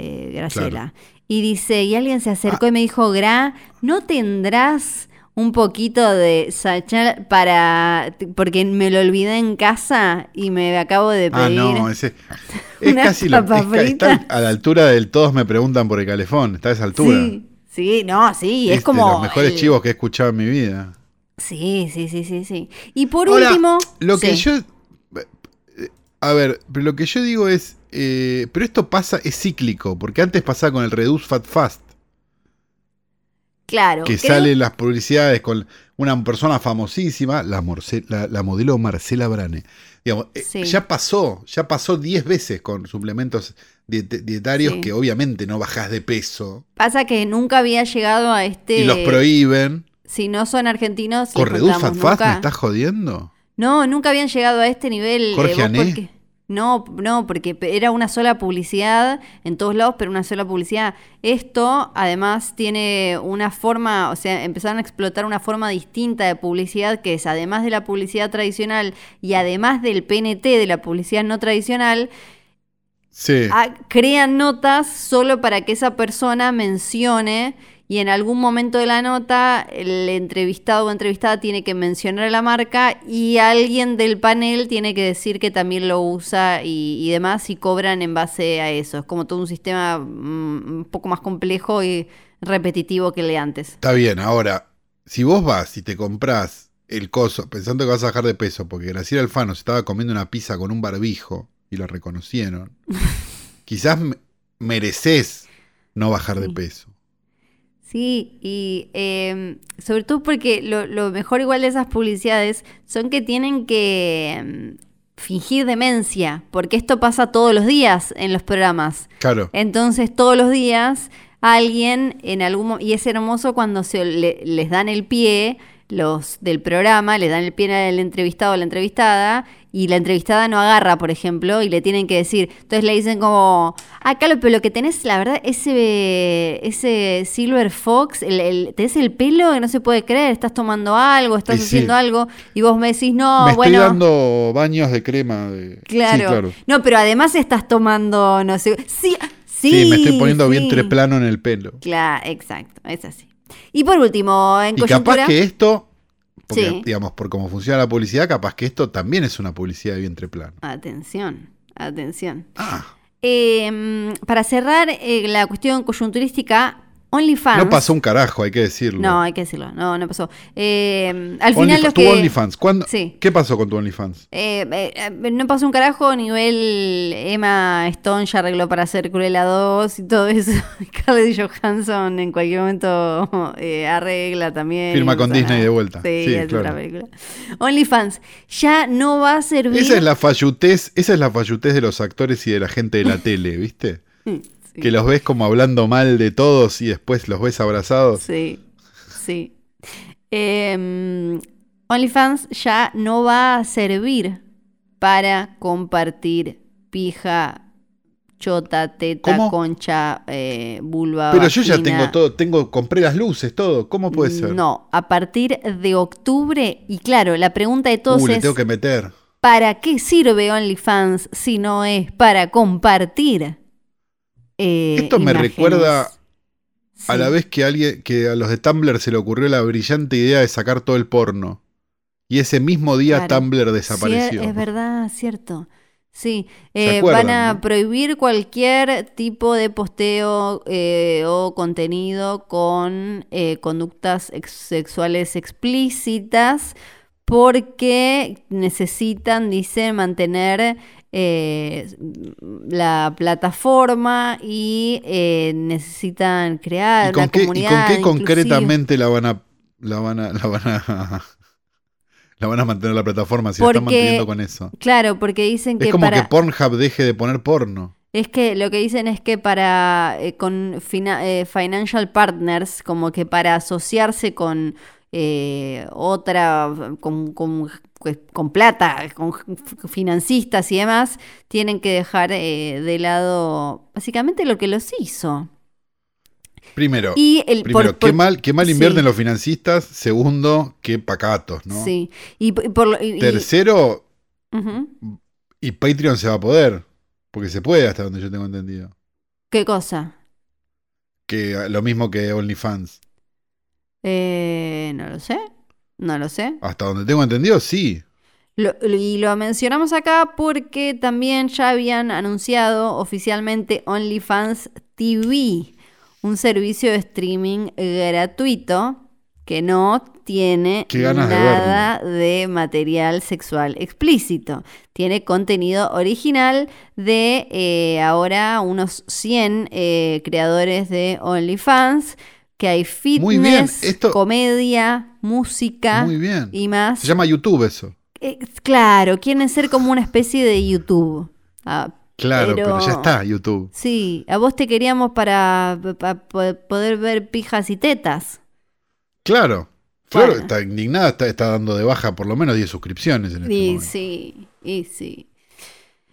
Eh, Graciela. Y dice, y alguien se acercó Ah. y me dijo, Gra, ¿no tendrás un poquito de sachal para... porque me lo olvidé en casa y me acabo de Ah, pedir... no, ese. Es casi lo, es está a la altura del todos me preguntan por el calefón. Está a esa altura. Sí, sí, no, sí, es, de como... los mejores el- chivos que he escuchado en mi vida. Sí, sí, sí, sí, sí. Y por Ahora, último... Lo que sí. yo. eh, A ver, pero lo que yo digo es. Eh, pero esto pasa, es cíclico, porque antes pasaba con el Reduce Fat Fast, Claro. que creo- sale en las publicidades con una persona famosísima, la, Morce- la, la modelo Marcela Brane. Digamos, eh, ya pasó, ya pasó 10 veces con suplementos diet- dietarios Sí. que obviamente no bajás de peso Pasa que nunca había llegado a este... y los prohíben. Si no son argentinos... ¿Con Reduce Fat Fast me estás jodiendo? No, nunca habían llegado a este nivel. eh, Jorge vos Ané. porque- No, no, porque era una sola publicidad en todos lados, pero una sola publicidad. Esto, además, tiene una forma, o sea, empezaron a explotar una forma distinta de publicidad, que es además de la publicidad tradicional y además del PNT de la publicidad no tradicional, Sí. crean notas solo para que esa persona mencione y en algún momento de la nota el entrevistado o entrevistada tiene que mencionar a la marca y alguien del panel tiene que decir que también lo usa y, y demás y cobran en base a eso. Es como todo un sistema mm, un poco más complejo y repetitivo que el de antes. Está bien, ahora, si vos vas y te comprás el coso pensando que vas a bajar de peso, porque Graciela Alfano se estaba comiendo una pizza con un barbijo y lo reconocieron, quizás me- mereces no bajar de peso. Sí, y eh, sobre todo porque lo, lo mejor igual de esas publicidades son que tienen que mm, fingir demencia, porque esto pasa todos los días en los programas. Claro. Entonces todos los días alguien en algún y es hermoso cuando se le- les dan el pie los del programa, les dan el pie al entrevistado o la entrevistada y la entrevistada no agarra, por ejemplo, y le tienen que decir, entonces le dicen como, ah, Carlos, pero lo que tenés, la verdad, ese, ese Silver Fox, el, el- tenés el pelo que no se puede creer, estás tomando algo, estás Y sí. haciendo algo, y vos me decís, no, me bueno. estoy dando baños de crema. De... Claro. Sí, claro. No, pero además estás tomando, no sé. Sí, sí. Sí, me estoy poniendo sí. vientre plano en el pelo. Claro, exacto, es así. Y por último, en Y coyuntura. capaz que esto, porque, Sí. digamos, por cómo funciona la publicidad, capaz que esto también es una publicidad de vientre plano. Atención, atención. Ah, Eh, para cerrar eh, la cuestión coyunturística, OnlyFans. no pasó un carajo, hay que decirlo. No, hay que decirlo. No, no pasó. Eh, al final los tu que. OnlyFans, ¿cuándo- Sí. ¿qué pasó con tu OnlyFans? Eh, eh, no pasó un carajo, nivel Emma Stone ya arregló para hacer Cruella 2 y todo eso. Scarlett Johansson en cualquier momento eh, arregla también. Firma con pasa Disney nada. de vuelta. Sí, Sí, es claro. película. OnlyFans ya no va a servir. Esa es la fallutez, esa es la fallutez de los actores y de la gente de la tele, ¿viste? Sí. Que los ves como hablando mal de todos y después los ves abrazados. Sí, sí. Em, OnlyFans ya no va a servir para compartir pija, chota, teta, ¿Cómo? concha, eh, vulva. Pero yo ya tengo todo, tengo, compré las luces, todo. ¿Cómo puede ser? No, a partir de octubre, y claro, la pregunta de todos Uh, le es, tengo que meter. ¿para qué sirve OnlyFans si no es para compartir? Eh, Esto me imágenes? recuerda A la vez que alguien, que a los de Tumblr se le ocurrió la brillante idea de sacar todo el porno. Y ese mismo día Claro. Tumblr desapareció. Cier- es verdad, cierto. Sí, ¿Se eh, acuerdan, van a no? prohibir cualquier tipo de posteo eh, o contenido con eh, conductas ex- sexuales explícitas porque necesitan, dicen, mantener eh, la plataforma y eh, necesitan crear ¿Y con una qué, y comunidad con qué concretamente la van a la van a la van a la van a mantener la plataforma si la están manteniendo con eso? Claro, porque dicen que Es como para... que Pornhub deje de poner porno. Es que lo que dicen es que para eh, con fina- eh, financial partners, como que para asociarse con eh, otra con, con- con plata, con financistas y demás, tienen que dejar eh, de lado básicamente lo que los hizo. Primero, Y el primero por- por- qué mal, qué mal sí. invierten los financistas. Segundo, qué pacatos, ¿no? Sí. Y, por lo- y- y- Tercero, Patreon se va a poder. Porque se puede hasta donde yo tengo entendido. ¿Qué cosa? Que lo mismo que OnlyFans. Eh, no lo sé. No lo sé. Hasta donde tengo entendido, sí. Lo- y lo mencionamos acá porque también ya habían anunciado oficialmente OnlyFans TV, un servicio de streaming gratuito que no tiene de nada de material sexual explícito. Tiene contenido original de eh, ahora unos 100 eh, creadores de OnlyFans, que hay Muy bien, fitness, esto- comedia, música Muy bien. y más. Se llama YouTube eso. Eh, claro, quieren ser como una especie de YouTube. Ah, Claro, pero, Pero- ya está YouTube. sí, a vos te queríamos para, pa- po- poder ver pijas y tetas. Claro. Flor Bueno. está indignada, está, está dando de baja por lo menos 10 suscripciones en este Y momento. sí, y sí.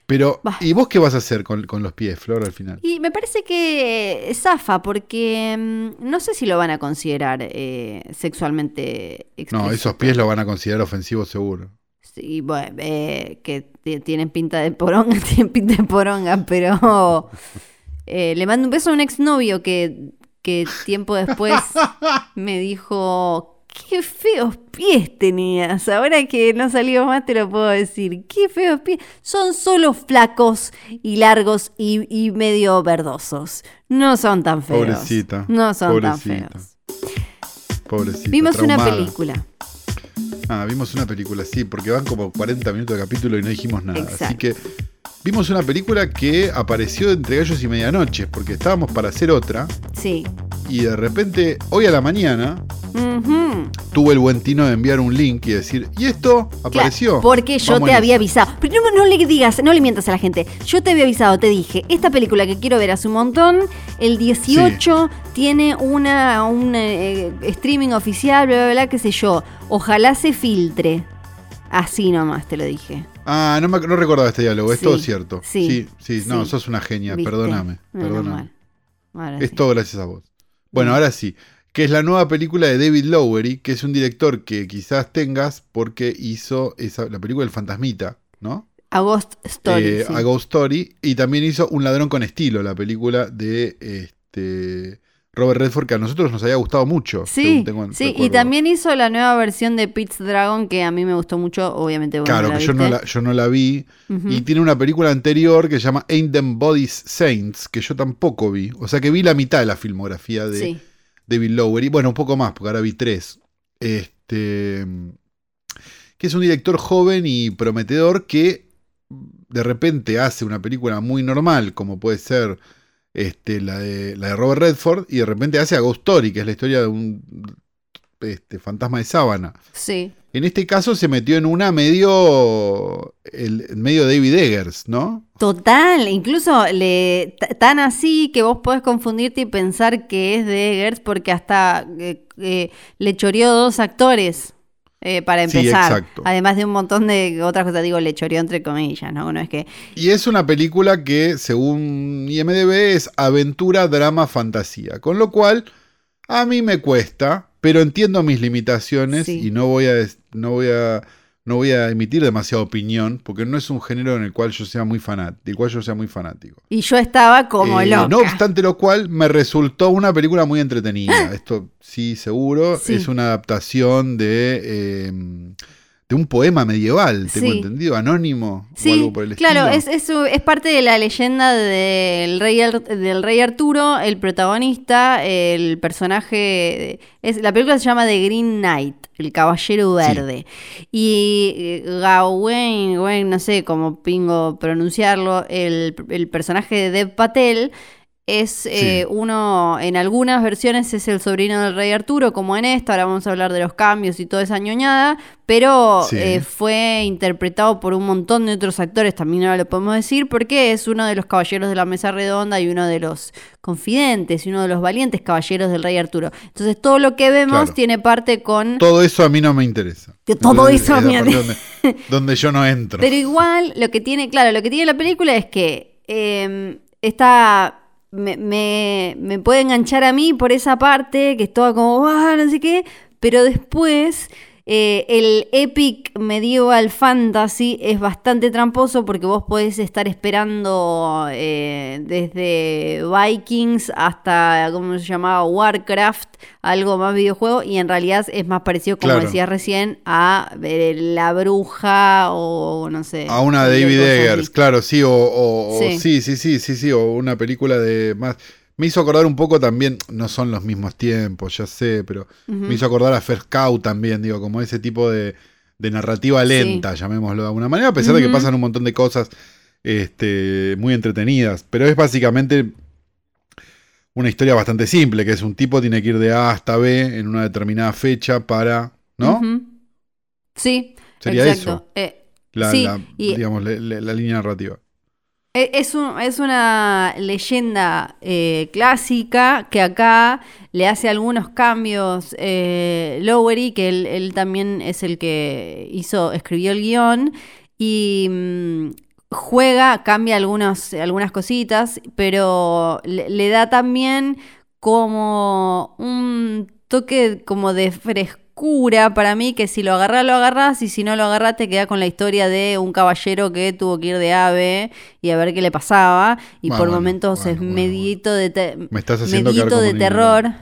Pero, Bah. ¿y vos qué vas a hacer con, con los pies, Flor, al final? Y me parece que zafa, porque mm, no sé si lo van a considerar eh, sexualmente No, explícito. esos pies lo van a considerar ofensivos seguro. Sí, bueno, eh, que tienen pinta de poronga, tienen pinta de poronga, pero eh, le mando un beso a un exnovio que, que tiempo después me dijo, qué feos pies tenías. Ahora que no salió más te lo puedo decir, qué feos pies. Son solo flacos y largos y, y medio verdosos. No son tan feos. Pobrecita, No son pobrecita, tan feos. Pobrecita. Vimos una película. Ah, vimos una película, sí, porque van como 40 minutos de capítulo y no dijimos nada. Así Exacto. que vimos una película que apareció entre gallos y medianoche, porque estábamos para hacer otra, Sí. y de repente, hoy a la mañana, Ujú. tuve el buen tino de enviar un link y decir, ¿y esto apareció? Claro, porque yo Vamos te había avisado. Pero no, no le digas, no le mientas a la gente. Yo te había avisado, te dije, esta película que quiero ver hace un montón, el 18 tiene una, un eh, streaming oficial, bla, bla, bla, qué sé yo. Ojalá se filtre. Así nomás te lo dije. Ah, no, me, no recordaba este diálogo, es todo cierto. sí, sí, sí, no, sos una genia, ¿Viste? perdóname. Ahora Es todo gracias a vos. Bueno, ahora sí, que es la nueva película de David Lowery, que es un director que quizás tengas porque hizo esa, la película El Fantasmita, ¿no? A Ghost Story. Eh, sí. A Ghost Story, y también hizo Un ladrón con estilo, la película de este, Robert Redford, que a nosotros nos había gustado mucho. Sí, tengo- sí, y también hizo la nueva versión de Pete's Dragon que a mí me gustó mucho, obviamente vos Claro, no la que yo no, la, yo no la vi. Y tiene una película anterior que se llama Ain't Them Bodies Saints, que yo tampoco vi. O sea que vi la mitad de la filmografía de Sí. David Lowery. Bueno, un poco más, porque ahora vi tres. Este. Que es un director joven y prometedor que de repente hace una película muy normal, como puede ser este, la, de, la de Robert Redford, y de repente hace a Ghost Story, que es la historia de un este, fantasma de sábana. Sí. En este caso se metió en una medio. El, medio David Eggers, ¿no? Total, incluso le, tan así que vos podés confundirte y pensar que es de Eggers porque hasta eh, eh, le choreó dos actores eh, para Sí, empezar. exacto. Además de un montón de otras cosas, digo, le choreó entre comillas, ¿no? No es que. Y es una película que, según IMDB, es aventura, drama, fantasía. Con lo cual, a mí me cuesta, pero entiendo mis limitaciones Sí. y no voy a, no voy a, no voy a emitir demasiada opinión, porque no es un género en el cual yo sea muy fanático, del cual yo sea muy fanático. Y yo estaba como Eh, loca. No obstante lo cual, me resultó una película muy entretenida. Esto sí, seguro. Sí. Es una adaptación de, eh, de un poema medieval, tengo Sí. entendido, anónimo o Sí, algo por el claro, estilo. es, es, es parte de la leyenda del rey, del rey Arturo, el protagonista, el personaje, es, la película se llama The Green Knight, el caballero Sí. verde. Y eh, Gawain, Gawain, no sé cómo pingo pronunciarlo, el, el personaje de Dev Patel, es eh, uno, en algunas versiones es el sobrino del rey Arturo, como en esta, ahora vamos a hablar de los cambios y toda esa ñoñada, pero Sí. eh, fue interpretado por un montón de otros actores, también ahora lo podemos decir, porque es uno de los caballeros de la mesa redonda y uno de los confidentes y uno de los valientes caballeros del rey Arturo. Entonces todo lo que vemos Claro. tiene parte con... Todo eso a mí no me interesa. Que todo Entonces, eso a mí- donde, donde yo no entro. Pero igual, lo que tiene, claro, lo que tiene la película es que eh, está. Me, me, me puede enganchar a mí por esa parte, que es toda como, ah, no sé qué, pero después eh, el epic medieval fantasy es bastante tramposo porque vos podés estar esperando eh, desde Vikings hasta, ¿cómo se llamaba? Warcraft, algo más videojuego, y en realidad es más parecido, como Claro. decías recién, a eh, La Bruja o no sé. A una David Eggers, claro, sí, o, o- o- Sí. sí, sí, sí, sí, sí, o una película de más. Me hizo acordar un poco también, no son los mismos tiempos, ya sé, pero me hizo acordar a First Cow también, digo, como ese tipo de, de narrativa lenta, llamémoslo de alguna manera, a pesar de que pasan un montón de cosas este, muy entretenidas, pero es básicamente una historia bastante simple, que es un tipo tiene que ir de A hasta B en una determinada fecha para, ¿no? Sí, Sería exacto. eso. Eh, La, Sí, la- y- digamos, la línea narrativa. E- Es, un- es una leyenda eh, clásica que acá le hace algunos cambios eh, Lowery, que él, también es el que hizo, escribió el guion, y mm, juega, cambia algunas cositas, pero le, le da también como un toque como de frescura para mí, que si lo agarrás, lo agarrás, y si no lo agarrás, te queda con la historia de un caballero que tuvo que ir de ave y a ver qué le pasaba, y Ah, por bueno, momentos bueno, es medito de te- Me estás haciendo quedar medito de terror.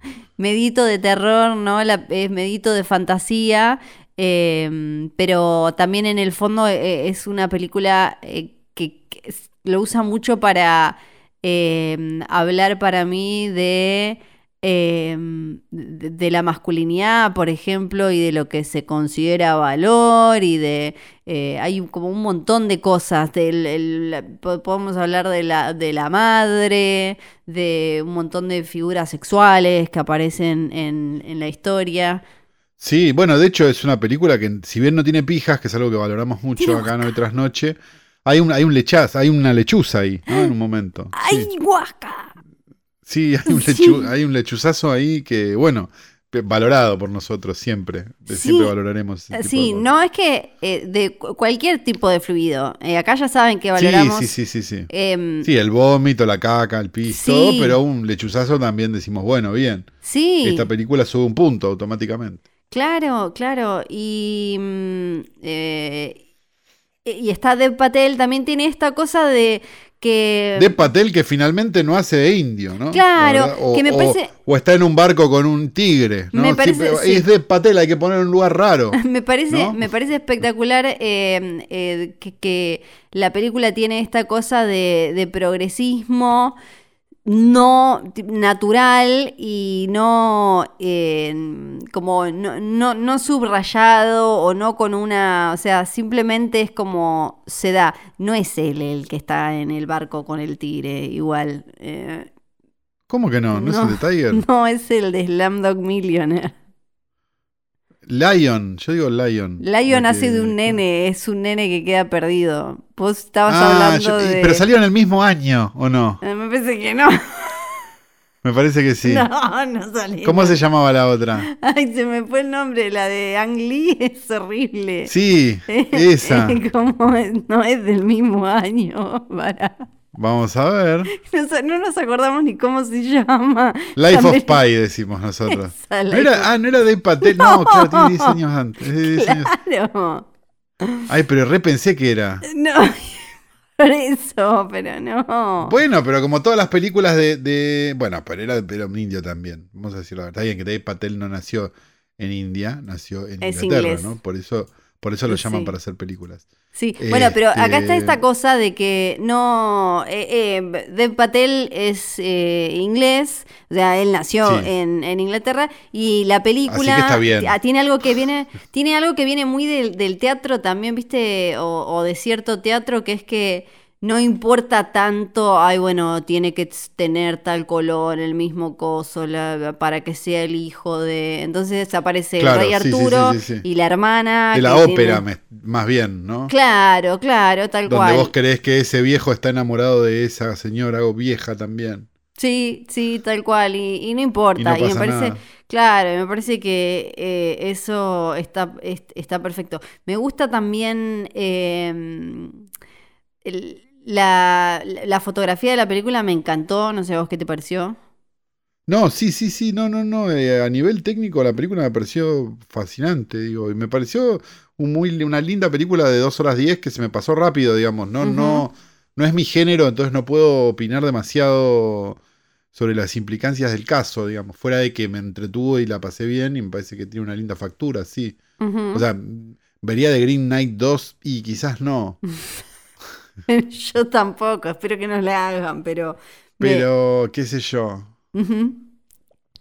Medito de terror, ¿no? La- es medito de fantasía, eh, pero también en el fondo eh, es una película eh, que, lo usa mucho para eh, hablar para mí de, eh, de, de la masculinidad, por ejemplo, y de lo que se considera valor y de... eh, hay como un montón de cosas, del, el- la- po- podemos hablar de la, de la madre, de un montón de figuras sexuales que aparecen en, en la historia. Sí, bueno, de hecho es una película que si bien no tiene pijas, que es algo que valoramos mucho acá noche tras noche, hay un, hay un lechaz, hay una lechuza ahí, ¿no? En un momento. ¡Ay, Sí, guasca! Sí, hay, un Sí. lechu- hay un lechuzazo ahí que, bueno, valorado por nosotros siempre. de- Sí. Siempre valoraremos. de Sí, no es que eh, de cu- cualquier tipo de fluido. eh, acá ya saben que valoramos. sí, sí, sí, sí. em, Sí, el vómito, la caca, el pis, Sí. todo, pero un lechuzazo también decimos, bueno, bien. sí. Esta película sube un punto automáticamente. Claro, claro. Y, mm, eh, y está Dev Patel, también tiene esta cosa de que... De Patel que finalmente no hace de indio, ¿no? Claro, o, que me o- parece- o está en un barco con un tigre, ¿no? Me parece- sí. Es de Patel, hay que poner en un lugar raro. Me parece, ¿No? me parece espectacular eh, eh, que, que la película tiene esta cosa de, de progresismo no natural y no eh, como no, no, no subrayado o no con una, o sea, simplemente es como se da. No es él el que está en el barco con el tigre, igual. eh, ¿Cómo que no? ¿No, No. es el de Tiger? no es el de Slamdog Millionaire. Lion, yo digo Lion. Lion hace de un nene, es un nene que queda perdido. Vos estabas Ah, hablando yo- de. pero salió en el mismo año, ¿o no? Eh, Me parece que no. Me parece que sí. No, no salió. ¿Cómo se llamaba la otra? Ay, se me fue el nombre. La de Ang Lee es horrible. Sí, esa. Como es- no es del mismo año. Para. Vamos a ver. No, no nos acordamos ni cómo se llama. Life of Pi, decimos nosotros. Esa, No era, ah, no era de Patel. No, claro, tiene 10 años antes. es de 10 años. Claro. Ay, pero repensé que era. No, por eso, pero no. Bueno, pero como todas las películas de. de- bueno, pero era pero un indio también. Vamos a decirlo. Está bien que Dave Patel no nació en India, nació en Es Inglaterra, inglés. ¿no? Por eso, por eso lo llaman para hacer películas. Sí, bueno, pero acá está Este- esta cosa de que no. Eh, eh, Dev Patel es eh, inglés, o sea, él nació Sí. en, en Inglaterra y la película Así que está bien. ah, tiene algo que viene, tiene algo que viene muy del, del teatro también, viste, o, o de cierto teatro que es que no importa tanto, ay, bueno, tiene que tener tal color, el mismo coso, la- para que sea el hijo de. Entonces aparece Claro, el rey Arturo sí, sí, sí. y la hermana. De la ópera, tiene- más bien, ¿no? Claro, claro, tal Donde cual. vos creés que ese viejo está enamorado de esa señora o vieja también. Sí, sí, tal cual, y, y no importa, Y no y, me parece, nada. claro, me parece que eh, eso está, es- está perfecto. Me gusta también eh, el- la, la fotografía de la película, me encantó, no sé vos qué te pareció. No, sí, sí, sí, no, no, no. eh, a nivel técnico la película me pareció fascinante, digo, y me pareció un muy, una linda película de 2 horas 10 que se me pasó rápido, digamos. No, no, no es mi género, entonces no puedo opinar demasiado sobre las implicancias del caso, digamos. Fuera de que me entretuvo y la pasé bien y me parece que tiene una linda factura, sí. O sea, vería de Green Knight 2 y quizás no. Yo tampoco, espero que no la hagan, pero... Pero, qué sé yo.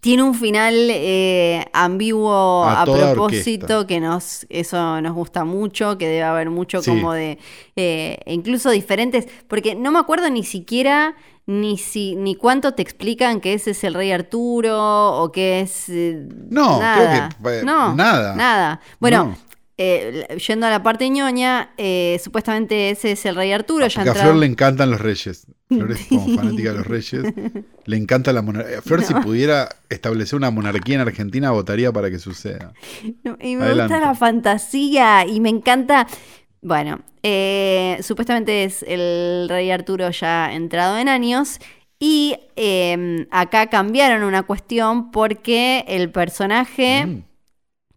Tiene un final eh, ambiguo A propósito orquesta. que nos eso nos gusta mucho, que debe haber mucho Sí. como de eh, incluso diferentes, porque no me acuerdo ni siquiera ni si ni cuánto te explican que ese es el rey Arturo o que es eh, No, nada. creo que, no, nada. nada. Bueno, No. Eh, yendo a la parte ñoña, eh, supuestamente ese es el rey Arturo, ya Porque a Flor le encantan los reyes. Flor es como fanática de los reyes. Le encanta la monarquía. Flor, si pudiera establecer una monarquía en Argentina, votaría para que suceda. Y me Adelante. gusta la fantasía y me encanta. Bueno, eh, supuestamente es el rey Arturo ya entrado en años. Y eh, acá cambiaron una cuestión porque el personaje Mm.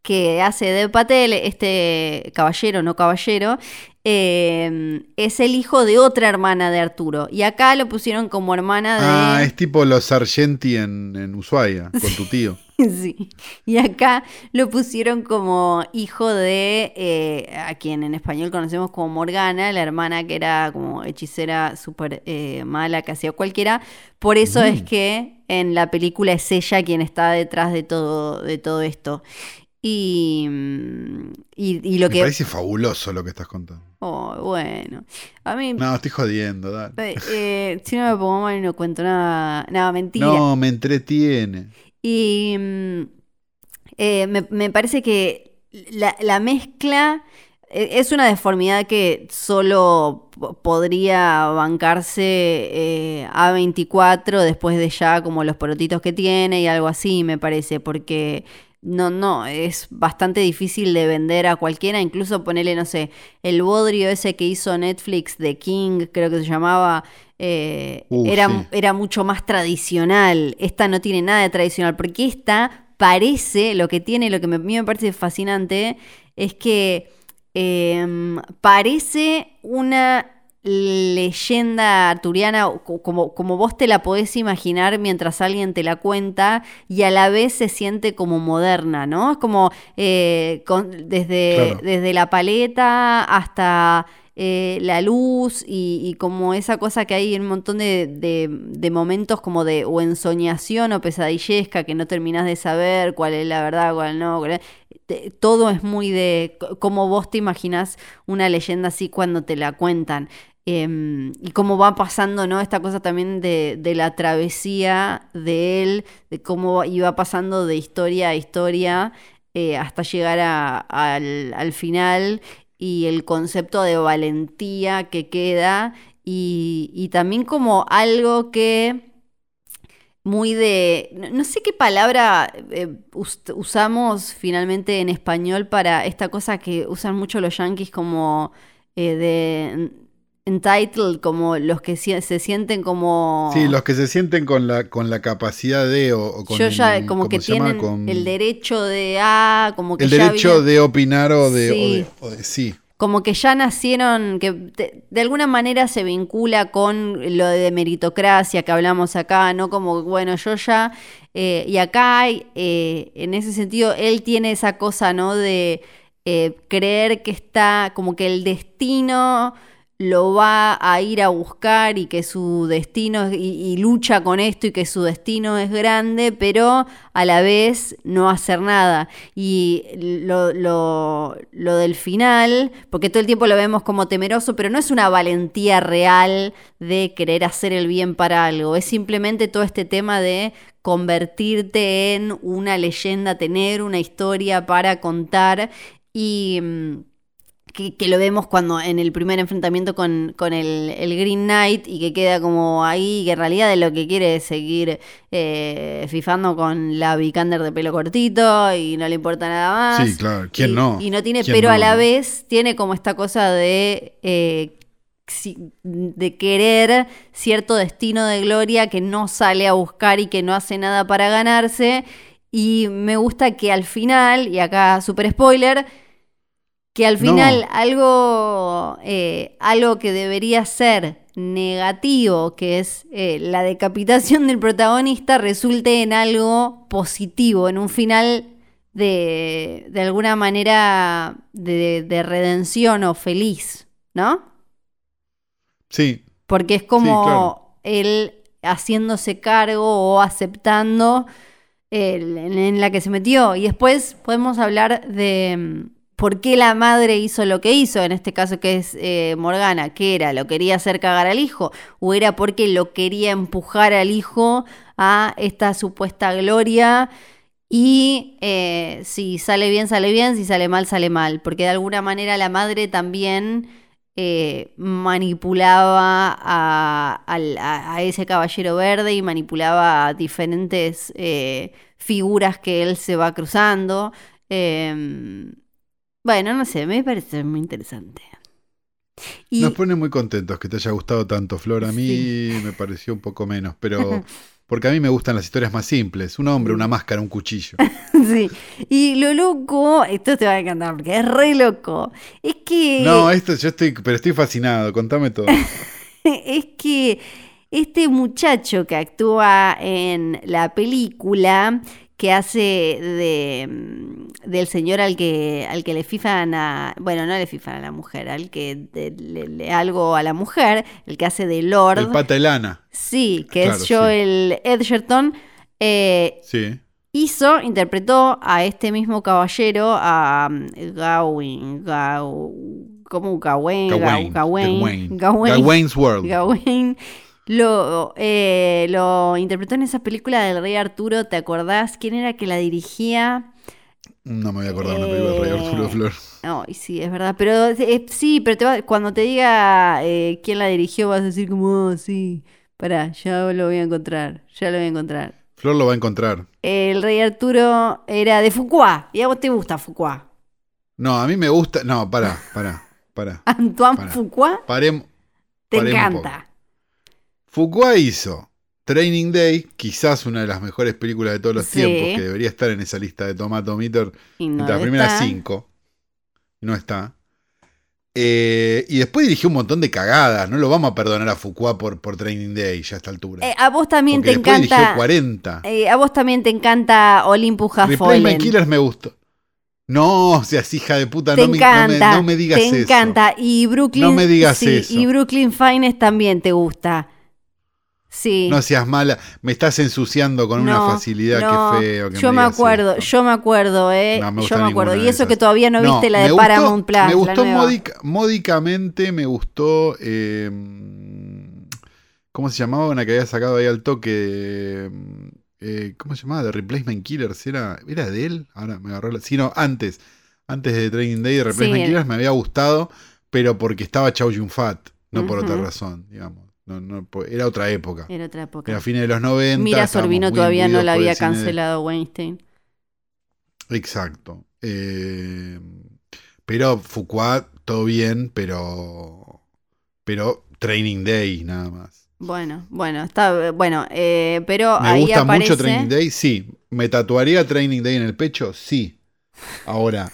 Que hace de Patel, este caballero, no caballero, eh, es el hijo de otra hermana de Arturo. Y acá lo pusieron como hermana de. Ah, es tipo los Sargenti en, en Ushuaia, con tu tío. Sí, y acá lo pusieron como hijo de eh, a quien en español conocemos como Morgana, la hermana que era como hechicera súper eh, mala que hacía cualquiera. Por eso Mm. es que en la película es ella quien está detrás de todo, de todo esto. Y, mm, y, y lo Me que... parece fabuloso lo que estás contando. Oh, bueno, a mí... No, estoy jodiendo, dale. eh, eh, si no me pongo mal y no cuento nada, nada mentira. No, me entretiene. Y mm, eh, me, me parece que la, la mezcla eh, es una deformidad que solo po- podría bancarse eh, A24 después de ya como los porotitos que tiene y algo así, me parece, porque no, no, es bastante difícil de vender a cualquiera, incluso ponerle, no sé, el bodrio ese que hizo Netflix de King, creo que se llamaba, eh, Uh, era, sí. era mucho más tradicional. Esta no tiene nada de tradicional, porque esta parece, lo que tiene, lo que me- a mí me parece fascinante, es que em, parece una leyenda arturiana, como, como vos te la podés imaginar mientras alguien te la cuenta, y a la vez se siente como moderna, ¿no? Es como eh, con- desde, Claro. desde la paleta hasta eh, la luz y, y como esa cosa que hay en un montón de, de- de momentos como de o ensoñación o pesadillesca que no terminás de saber cuál es la verdad, cuál no. cuál es- te- todo es muy de c- cómo vos te imaginás una leyenda así cuando te la cuentan. Em, y cómo va pasando, ¿no? Esta cosa también de, de la travesía de él, de cómo iba pasando de historia a historia eh, hasta llegar a- al, al final y el concepto de valentía que queda y, y también como algo que muy de, no, sé qué palabra eh, us- usamos finalmente en español para esta cosa que usan mucho los yankees como eh, de entitled, como los que se sienten como... Sí, los que se sienten con la, con la capacidad de, o, o con yo ya, el- como ¿cómo que llama? tienen Con el derecho de ah, como que el derecho de opinar o de, Sí. de- o de- sí. como que ya nacieron, que de, de alguna manera se vincula con lo de meritocracia que hablamos acá, ¿no? Como, bueno, yo ya, eh, y acá hay, eh, en ese sentido, él tiene esa cosa, ¿no? De eh, creer que está, como que el destino lo va a ir a buscar y que su destino y, y, lucha con esto y que su destino es grande, pero a la vez no hacer nada. Y lo, lo, lo, del final, porque todo el tiempo lo vemos como temeroso, pero no es una valentía real de querer hacer el bien para algo, es simplemente todo este tema de convertirte en una leyenda, tener una historia para contar y que, que, lo vemos cuando en el primer enfrentamiento con, con el, el, Green Knight y que queda como ahí, que en realidad de lo que quiere es seguir eh, fifando con la Vikander de pelo cortito y no le importa nada más. Sí, claro, ¿quién y, no? Y no tiene, ¿Quién pero no? a la vez tiene como esta cosa de... Eh, de querer cierto destino de gloria que no sale a buscar y que no hace nada para ganarse. Y me gusta que al final, y acá super spoiler, que al final No. algo, eh, algo que debería ser negativo, que es eh, la decapitación del protagonista, resulte en algo positivo, en un final de, de alguna manera de, de redención o feliz, ¿no? Sí, Porque es como Sí, claro. él haciéndose cargo o aceptando el- en, la que se metió. Y después podemos hablar de por qué la madre hizo lo que hizo, en este caso que es eh, Morgana, que era, lo quería hacer cagar al hijo, o era porque lo quería empujar al hijo a esta supuesta gloria. Y eh, si sale bien, sale bien, si sale mal, sale mal. Porque de alguna manera la madre también eh, manipulaba a, ese caballero verde y manipulaba a diferentes figuras que él se va cruzando. Eh, bueno, no sé, me parece muy interesante. Y nos pone muy contentos que te haya gustado tanto, Flor. A mí Sí. me pareció un poco menos, pero porque a mí me gustan las historias más simples. Un hombre, una máscara, un cuchillo. sí. Y lo loco, esto te va a encantar porque es re loco. Es que No, esto yo estoy, pero estoy fascinado. Contame todo. es que este muchacho que actúa en la película, que hace de, mm, del señor al que, al que le fifan a, bueno, no le fifan a la mujer, al que de- le, le- algo a la mujer, el que hace de Lord, El pata de lana. sí, que Claro, es sí. Joel Edgerton, eh, Sí. hizo, interpretó a este mismo caballero, a mm, Gawain, Gaw- ¿cómo? Gawain. Gawain, Gawain. Gawain, Gawain's World. Gawain lo, eh, lo interpretó en esa película del Rey Arturo, ¿te acordás? ¿Quién era que la dirigía? No me voy a acordar una película de Rey Arturo Eh, Flor. No, y sí, es verdad, pero eh, sí, pero te va- cuando te diga quién la dirigió vas a decir como, oh, sí, pará, ya lo voy a encontrar, ya lo voy a encontrar. Flor lo va a encontrar. El Rey Arturo era de Fuqua, y a vos te gusta Fuqua. No, a mí me gusta. No, pará, pará, pará. Antoine Pará. Parem- te encanta. Foucault hizo Training Day, quizás una de las mejores películas de todos los Sí. tiempos, que debería estar en esa lista de Tomato Meter no entre las primeras cinco. Y No está. Eh, y después dirigió un montón de cagadas. No lo vamos a perdonar a Foucault por, por Training Day ya a esta altura. Eh, a vos también Porque te después dirigió encanta. 40. eh, a vos también te encanta Olympus Replacement Fallen. Killers me gustó. No, seas hija de puta, Te no me, no me- encanta, no me digas te eso. encanta. Y Brooklyn. No me digas sí, eso. Y Brooklyn Finest también te gusta. Sí. No seas mala, me estás ensuciando con No, una facilidad, no, que feo. Que yo me acuerdo, esto. yo me acuerdo, eh. No me yo me acuerdo. Y eso que todavía no, viste la de gustó- Paramount Plus. Me gustó módica- módicamente, me gustó. eh, ¿Cómo se llamaba una que había sacado ahí al toque? eh, ¿Cómo se llamaba? The Replacement Killers. ¿Era, ¿Era de él? Ahora me agarró la. Sí, no, antes. Antes de Training Day, The Replacement Sí. Killers me había gustado, pero porque estaba Chow Yun Fat, no por otra razón, digamos. No, no, era otra época. Era otra época. Era fines de los 90. Mira, Sorbino todavía no la había de- cancelado Weinstein. Exacto. Eh, pero Foucault, todo bien, pero. Pero Training Day, nada más. Bueno, bueno, está bueno, eh, pero ¿Me ahí gusta aparece. mucho Training Day? Sí. ¿Me tatuaría Training Day en el pecho? Sí. Ahora,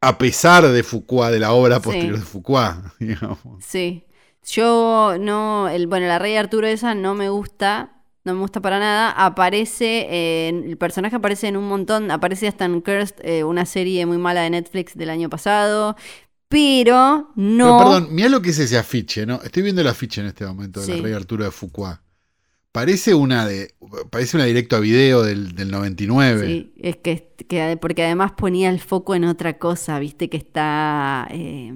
a pesar de Foucault, de la obra Sí. posterior de Foucault, digamos. Sí. Yo no, el, bueno, la Rey Arturo esa no me gusta, no me gusta para nada. Aparece, en- el personaje aparece en un montón, aparece hasta en Cursed, eh, una serie muy mala de Netflix del año pasado. pero no. Pero perdón, mira lo que es ese afiche, ¿no? Estoy viendo el afiche en este momento de Sí. la Rey Arturo de Foucault. Parece una de. Parece una directo a video del, del 99. Sí, es que, que- porque además ponía el foco en otra cosa, viste que está eh,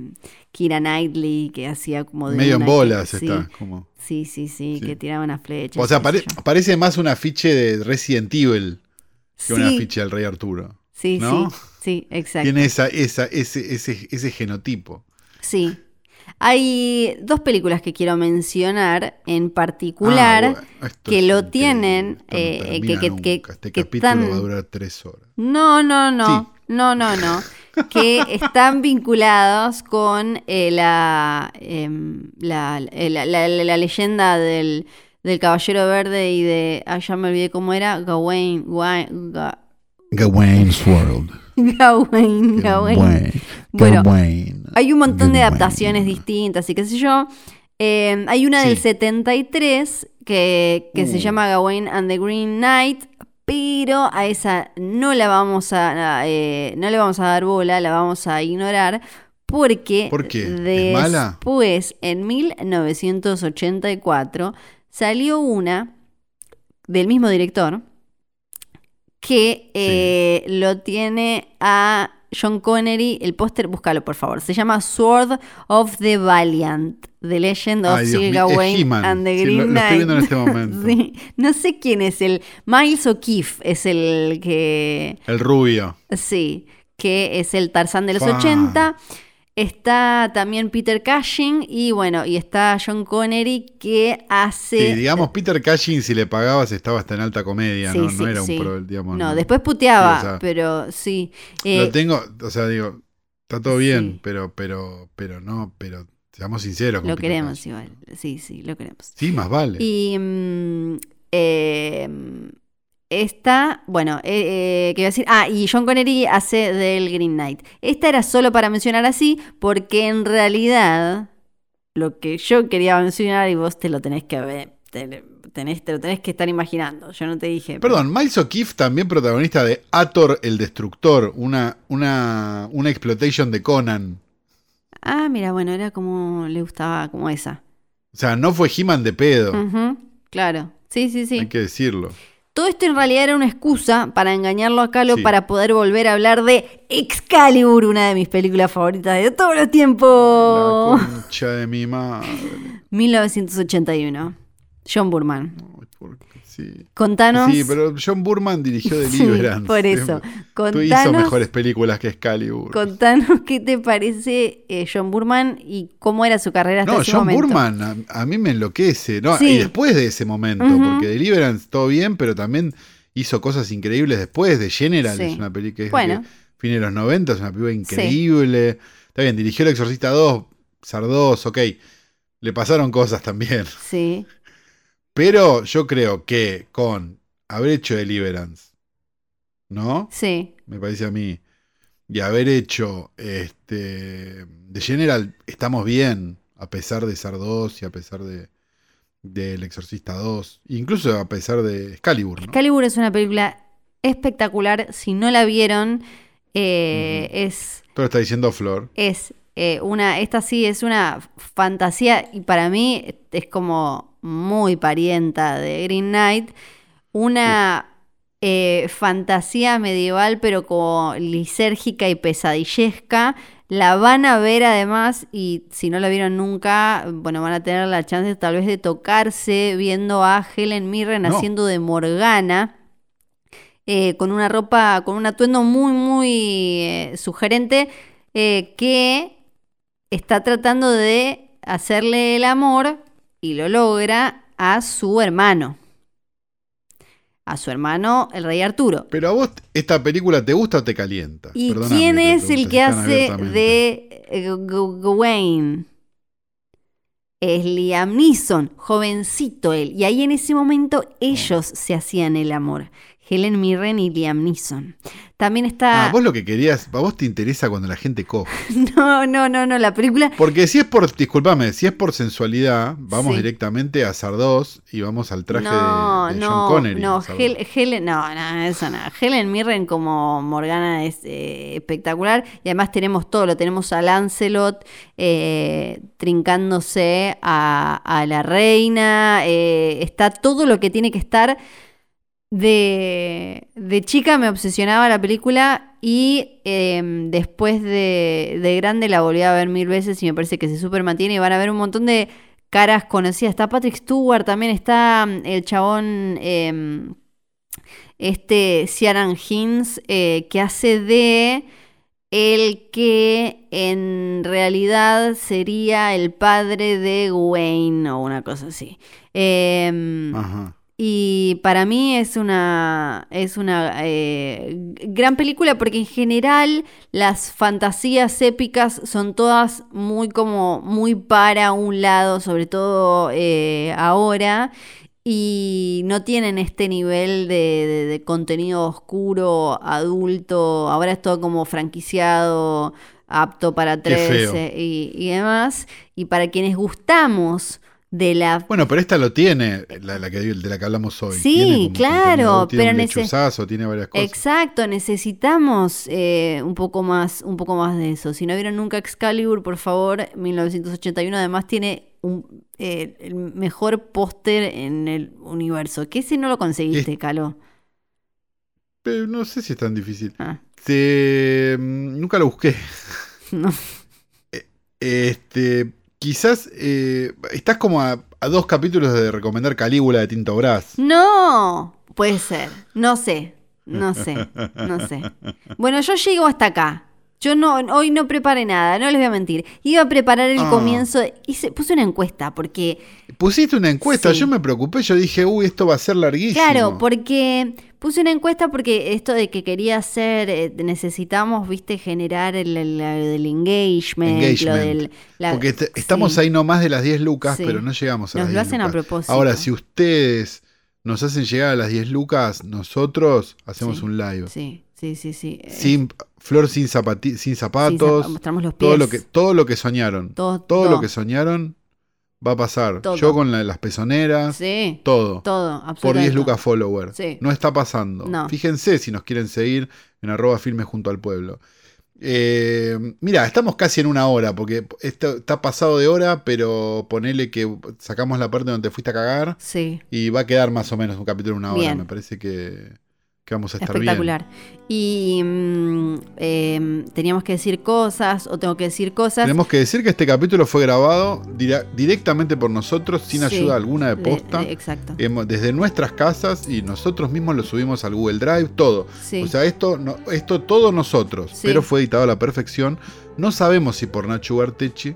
Kira Knightley que hacía como de Medio en bolas sí, está. Como. Sí, sí, sí, Sí. que tiraba una flecha. O sea, pare- parece más un afiche de Resident Evil que un Sí, afiche del Rey Arturo. sí, ¿no? sí, sí, exacto. Tiene esa, esa, ese, ese, ese genotipo. Sí. Hay dos películas que quiero mencionar en particular Ah, que lo tienen, eh, que- que- nunca. que- este que capítulo va a durar tres horas. No, no, no. No, no, no. Que están vinculados con eh, la, em, la, eh, la- la- la- la leyenda del, del Caballero Verde y de. Ah, ya me olvidé cómo era. Gawain. Gawain. Ga- Gawain's World. Gawain. Gawain. Bueno, Gawain. Hay un montón de Gawain. adaptaciones distintas y qué sé yo. Eh, hay una del Sí. 73 que, que se Uh. llama Gawain and the Green Knight, pero a esa no la vamos a, a, eh, no le vamos a dar bola, la vamos a ignorar. Porque ¿Por qué? Después, en 1984, salió una del mismo director que eh, lo tiene a John Connery. El póster, búscalo por favor. Se llama Sword of the Valiant. The Legend of Gawain He-Man. and the Sí, Green lo- lo Knight. estoy viendo en este momento. Sí, No sé quién es el. Miles O'Keefe es el que. El rubio. Sí, que es el Tarzán de los Fa. 80. Está también Peter Cushing y bueno, y está John Connery que hace... Sí, digamos, Peter Cushing, si le pagabas, estaba hasta en alta comedia, Sí, ¿no? sí, no era sí. un pro, digamos. No, después puteaba, Sí, o sea, pero sí. Eh, Lo tengo, o sea, digo, está todo bien, pero, pero, pero no, pero seamos sinceros. con lo Peter queremos Cushing. igual. Sí, sí, lo queremos. Sí, más vale. Y mm, eh, esta, bueno, eh, eh, ¿qué iba a decir? Ah, y John Connery hace del Green Knight. Esta era solo para mencionar así, porque en realidad lo que yo quería mencionar y vos te lo tenés que ver, te, tenés, te lo tenés que estar imaginando. Yo no te dije. Perdón, Miles O'Keefe también protagonista de Ator el Destructor, una, una, una exploitation de Conan. Ah, mira, bueno, era como le gustaba, como esa. O sea, no fue He-Man de pedo, claro, sí, sí, sí. hay que decirlo. Todo esto en realidad era una excusa para engañarlo a Calo Sí. para poder volver a hablar de Excalibur, una de mis películas favoritas de todos los tiempos. La concha de mi madre. 1981. John Burman. Ay, por- sí. Contanos. Sí, pero John Burman dirigió Sí, Deliverance. por eso. Tú hizo Contanos, mejores películas que Excalibur. contanos qué te parece eh, John Burman y cómo era su carrera hasta No, ese John momento. Burman a, a mí me enloquece. No, Sí. Y después de ese momento, porque Deliverance todo bien, pero también hizo cosas increíbles después. De General Sí. es una película que es Bueno. de fin de los 90, es una película increíble. Está bien, dirigió El Exorcista 2, Sardos, ok. Le pasaron cosas también. Sí, Pero yo creo que con haber hecho Deliverance, ¿no? sí. me parece a mí, y haber hecho este de General, estamos bien, a pesar de Sardos y a pesar de del Exorcista 2, incluso a pesar de Excalibur, ¿no? Excalibur es una película espectacular. Si no la vieron, eh, es Pero está diciendo Flor. es eh, una, esta sí es una fantasía y para mí es como muy parienta de Green Knight, una eh, fantasía medieval pero como lisérgica y pesadillesca. La van a ver además y si no la vieron nunca, bueno, van a tener la chance tal vez de tocarse viendo a Helen Mirren No. haciendo de Morgana. eh, con una ropa, con un atuendo muy, muy sugerente, que está tratando de hacerle el amor, y lo logra, a su hermano. A su hermano, el rey Arturo. Pero a vos esta película te gusta o te calienta? ¿Y Perdóname quién es el que hace de Gawain? Es Liam Neeson, jovencito él. Y ahí en ese momento ellos se hacían el amor. Helen Mirren y Liam Neeson. También está... Ah, vos lo que querías, a vos te interesa cuando la gente coge. No, no, no, no, la película... Porque si es por, discúlpame, si es por sensualidad, vamos Sí. directamente a Sardos y vamos al traje no, de, de no, John Connery. no. Hel- Helen, no, no, eso no. Helen Mirren como Morgana es eh, espectacular y además tenemos todo, lo tenemos a Lancelot eh, trincándose a, a la reina, eh, está todo lo que tiene que estar. De, de chica me obsesionaba la película y em, después de, de grande la volví a ver mil veces y me parece que se super mantiene y van a ver un montón de caras conocidas. Está Patrick Stewart, también está mm, el chabón, em, este Ciaran Hinds, eh, que hace de el que en realidad sería el padre de Wayne o una cosa así. Em, Ajá. Y para mí es una, es una eh, gran película porque en general las fantasías épicas son todas muy como muy para un lado, sobre todo eh, ahora, y no tienen este nivel de, de- de contenido oscuro, adulto, ahora es todo como franquiciado, apto para Qué feo. 13 y, y demás, y para quienes gustamos de la Bueno, pero esta lo tiene, la, la que, de la que hablamos hoy. Sí, Tiene como claro, tiene pero nece- tiene varias cosas. Exacto, necesitamos eh, un poco más, un poco más de eso. Si no vieron nunca Excalibur, por favor, 1981 además tiene un, eh, el mejor póster en el universo. Que ese no lo conseguiste, Calo. Pero no sé si es tan difícil. Ah, Te- mm, nunca lo busqué. no. Este, quizás eh, estás como a, a dos capítulos de recomendar Calígula de Tinto Brass. No, puede ser. No sé, no sé, no sé. Bueno, yo llego hasta acá. Yo no, hoy no preparé nada, no les voy a mentir. Iba a preparar el Ah. comienzo, hice, puse una encuesta porque Pusiste una encuesta, Sí. yo me preocupé, yo dije, uy, esto va a ser larguísimo. Claro, porque puse una encuesta porque esto de que quería hacer, eh, necesitamos, viste, generar el, el- el engagement, lo del... la- Porque te- estamos sí. ahí no más de las 10 lucas, Sí. pero no llegamos a Nos las lo 10 hacen a propósito. Ahora, si ustedes nos hacen llegar a las 10 lucas, nosotros hacemos Sí, un live. Sí, sí, sí, sí. eh, Sin, flor sin, zapati- sin sin zapatos, zap- mostramos los pies. todo, lo que, todo lo que soñaron. todo, Todo, todo. lo que soñaron va a pasar. Todo. Yo con la- las pezoneras, Sí, todo. todo, Por 10 absolutamente. lucas follower. Sí. No está pasando. No. Fíjense si nos quieren seguir en arroba filmes junto al pueblo. Eh, mira, estamos casi en una hora, porque esto está pasado de hora, pero ponele que sacamos la parte donde te fuiste a cagar Sí, y va a quedar más o menos un capítulo de una hora. Bien. Me parece que, que vamos a estar espectacular. Y mm, em, teníamos que decir cosas, o tengo que decir cosas. Tenemos que decir que este capítulo fue grabado directamente por nosotros, sin Sí, ayuda alguna de posta. de- exacto. Hemos- desde nuestras casas y nosotros mismos lo subimos al Google Drive, todo. Sí. O sea, esto, no, esto todo nosotros, Sí. pero fue editado a la perfección. No sabemos si por Nacho Ugartechi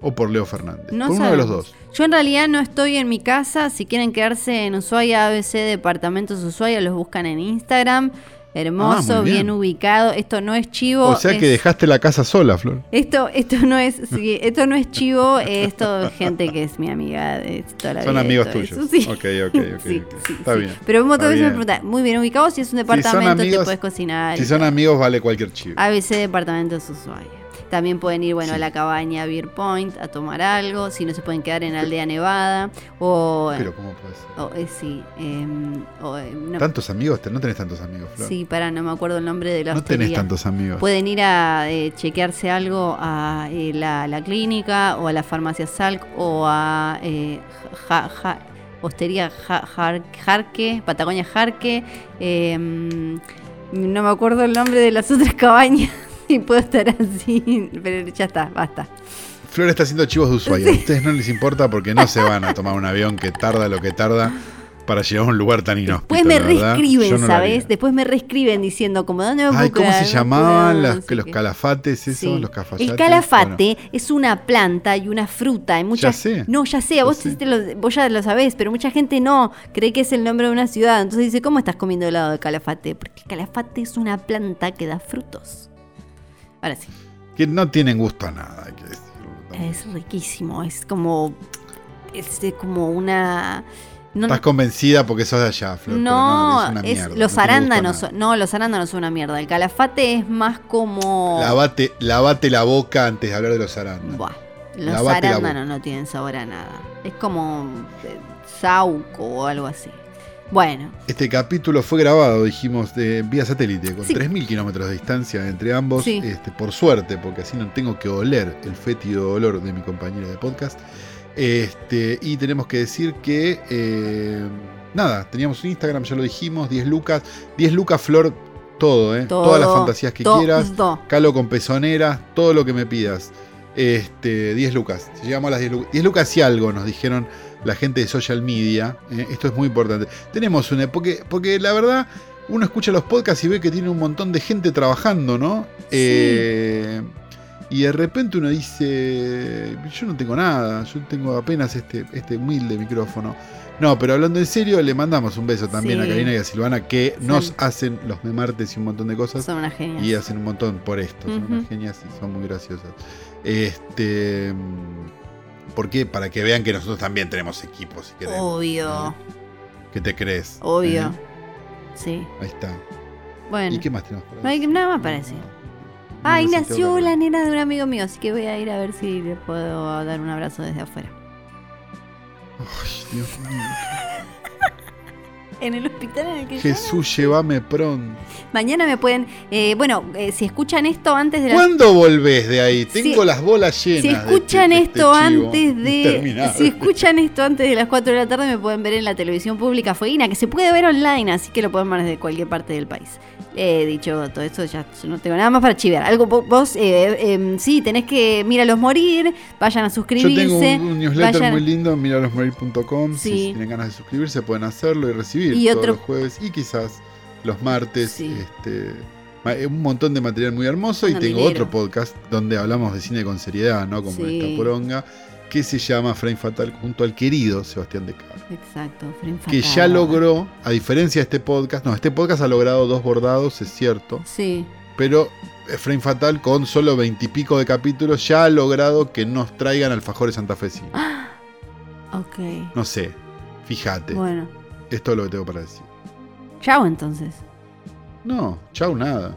o por Leo Fernández. No por uno de los dos. Yo en realidad no estoy en mi casa. Si quieren quedarse en Ushuaia, ABC Departamentos Ushuaia, los buscan en Instagram. Hermoso, Ah, bien. bien. ubicado. Esto no es chivo. O sea es- que dejaste la casa sola, Flor. Esto, esto no es, sí, esto no es chivo, esto es gente que es mi amiga de toda la Son vida amigos tuyos. eso, sí. Ok, ok, ok, Sí, ok. sí, Está bien. Pero Está veces me preguntan, muy bien ubicado, si es un departamento te amigos- puedes cocinar. Si son amigos, vale cualquier chivo. ABC Departamentos Ushuaia. También pueden ir, bueno, Sí. a la cabaña Beer Point a tomar algo, si no se pueden quedar en Aldea Nevada, o... Pero ¿cómo puede ser? o, eh, sí, em, o, eh, no, ¿Tantos amigos? No tenés tantos amigos, Flor. sí, para, no me acuerdo el nombre de la no tenés tantos amigos. Pueden ir a eh, chequearse algo a eh, la, la clínica o a la farmacia Salk o a eh, Ja- Ja- Hostería Ja- Jar- Jarque, Patagonia Jarque. eh, no me acuerdo el nombre de las otras cabañas y puedo estar así, pero ya está, basta. Flor está haciendo chivos de Ushuaia. A ustedes no les importa porque no se van a tomar un avión que tarda lo que tarda para llegar a un lugar tan inhóspito. Después me reescriben, no ¿sabes? Después me reescriben diciendo como dónde me Ay, ¿cómo se llamaban las- no sé los qué. calafates esos? Sí. Los cafayates. El calafate es una planta y una fruta. Y mucha, Ya sé. No, ya sé, Ya vos, sé. sí te lo, vos ya lo sabés, pero mucha gente no cree que es el nombre de una ciudad. Entonces dice, ¿cómo estás comiendo helado de calafate? Porque el calafate es una planta que da frutos. Ahora sí, Que no tienen gusto a nada, hay que decirlo. es riquísimo. Es como. Es de como una. No, Estás convencida porque sos de allá, Flor. pero no, es una es- los no arándanos, no, los arándanos son una mierda. El calafate es más como... Lavate, lavate la boca antes de hablar de los arándanos. Buah, los Lavate arándanos no tienen sabor a nada. Es como eh, sauco o algo así. Bueno, Este capítulo fue grabado, dijimos, de vía satélite, con Sí. 3.000 kilómetros de distancia entre ambos. Sí. Este, por suerte, porque así no tengo que oler el fétido olor de mi compañera de podcast. Este, y tenemos que decir que, eh, nada, teníamos un Instagram, ya lo dijimos, 10 lucas. 10 lucas, Flor, todo, ¿eh? todo, Todas las fantasías que todo. quieras. Calo con pezoneras, todo lo que me pidas. Este, 10 lucas. Llegamos a las 10 lucas. 10 lucas y algo, nos dijeron la gente de social media. ¿eh? Esto es muy importante. Tenemos una. Porque, porque la verdad, uno escucha los podcasts y ve que tiene un montón de gente trabajando, ¿no? Eh, y de repente uno dice. Yo no tengo nada. Yo tengo apenas este, este humilde micrófono. No, pero hablando en serio, le mandamos un beso también Sí. a Karina y a Silvana que nos hacen los memartes y un montón de cosas. Son unas genias. Y hacen un montón por esto, son unas genias y son muy graciosas. Este, ¿Por qué? Para que vean que nosotros también tenemos equipos, si queremos. Obvio. ¿Qué te crees? obvio. Sí. Ahí está. Bueno. ¿Y qué más tenemos por No hay nada más para decir. No, Ay, no sé, nació la nena de un amigo mío, así que voy a ir a ver si le puedo dar un abrazo desde afuera. Ay, Dios mío. En el hospital en el que yo- Jesús, llévame pronto. Mañana me pueden. eh, bueno, eh, si escuchan esto antes de las. ¿Cuándo volvés de ahí? Tengo Si- las bolas llenas. Si escuchan de este esto antes de. Si escuchan esto antes de las 4 de la tarde, me pueden ver en la televisión pública Fueguina, que se puede ver online, así que lo pueden ver desde cualquier parte del país. He dicho todo esto, ya yo no tengo nada más para chivear. Algo vo- vos, eh, em, sí, tenés que míralos morir, vayan a Yo suscribirse. tengo un, un newsletter vayan- muy lindo, miralosmorir.com. Si Sí. tienen ganas de suscribirse, pueden hacerlo y recibir Y todos otro- los jueves y quizás los martes. Sí. Este, ma- un montón de material muy hermoso. Y tengo dinero. otro podcast donde hablamos de cine con seriedad, ¿no? Como Sí. esta poronga, que se llama Frame Fatal junto al querido Sebastián de Caro. Exacto, Frame Que Fatal. ya logró, a diferencia de este podcast, no, este podcast ha logrado dos bordados, es cierto. Sí, Pero eh, Frame Fatal, con solo veintipico de capítulos, ya ha logrado que nos traigan alfajores santafesinos. ok. No sé, fíjate. Bueno, Esto es lo que tengo para decir. chao entonces. No, chau, nada.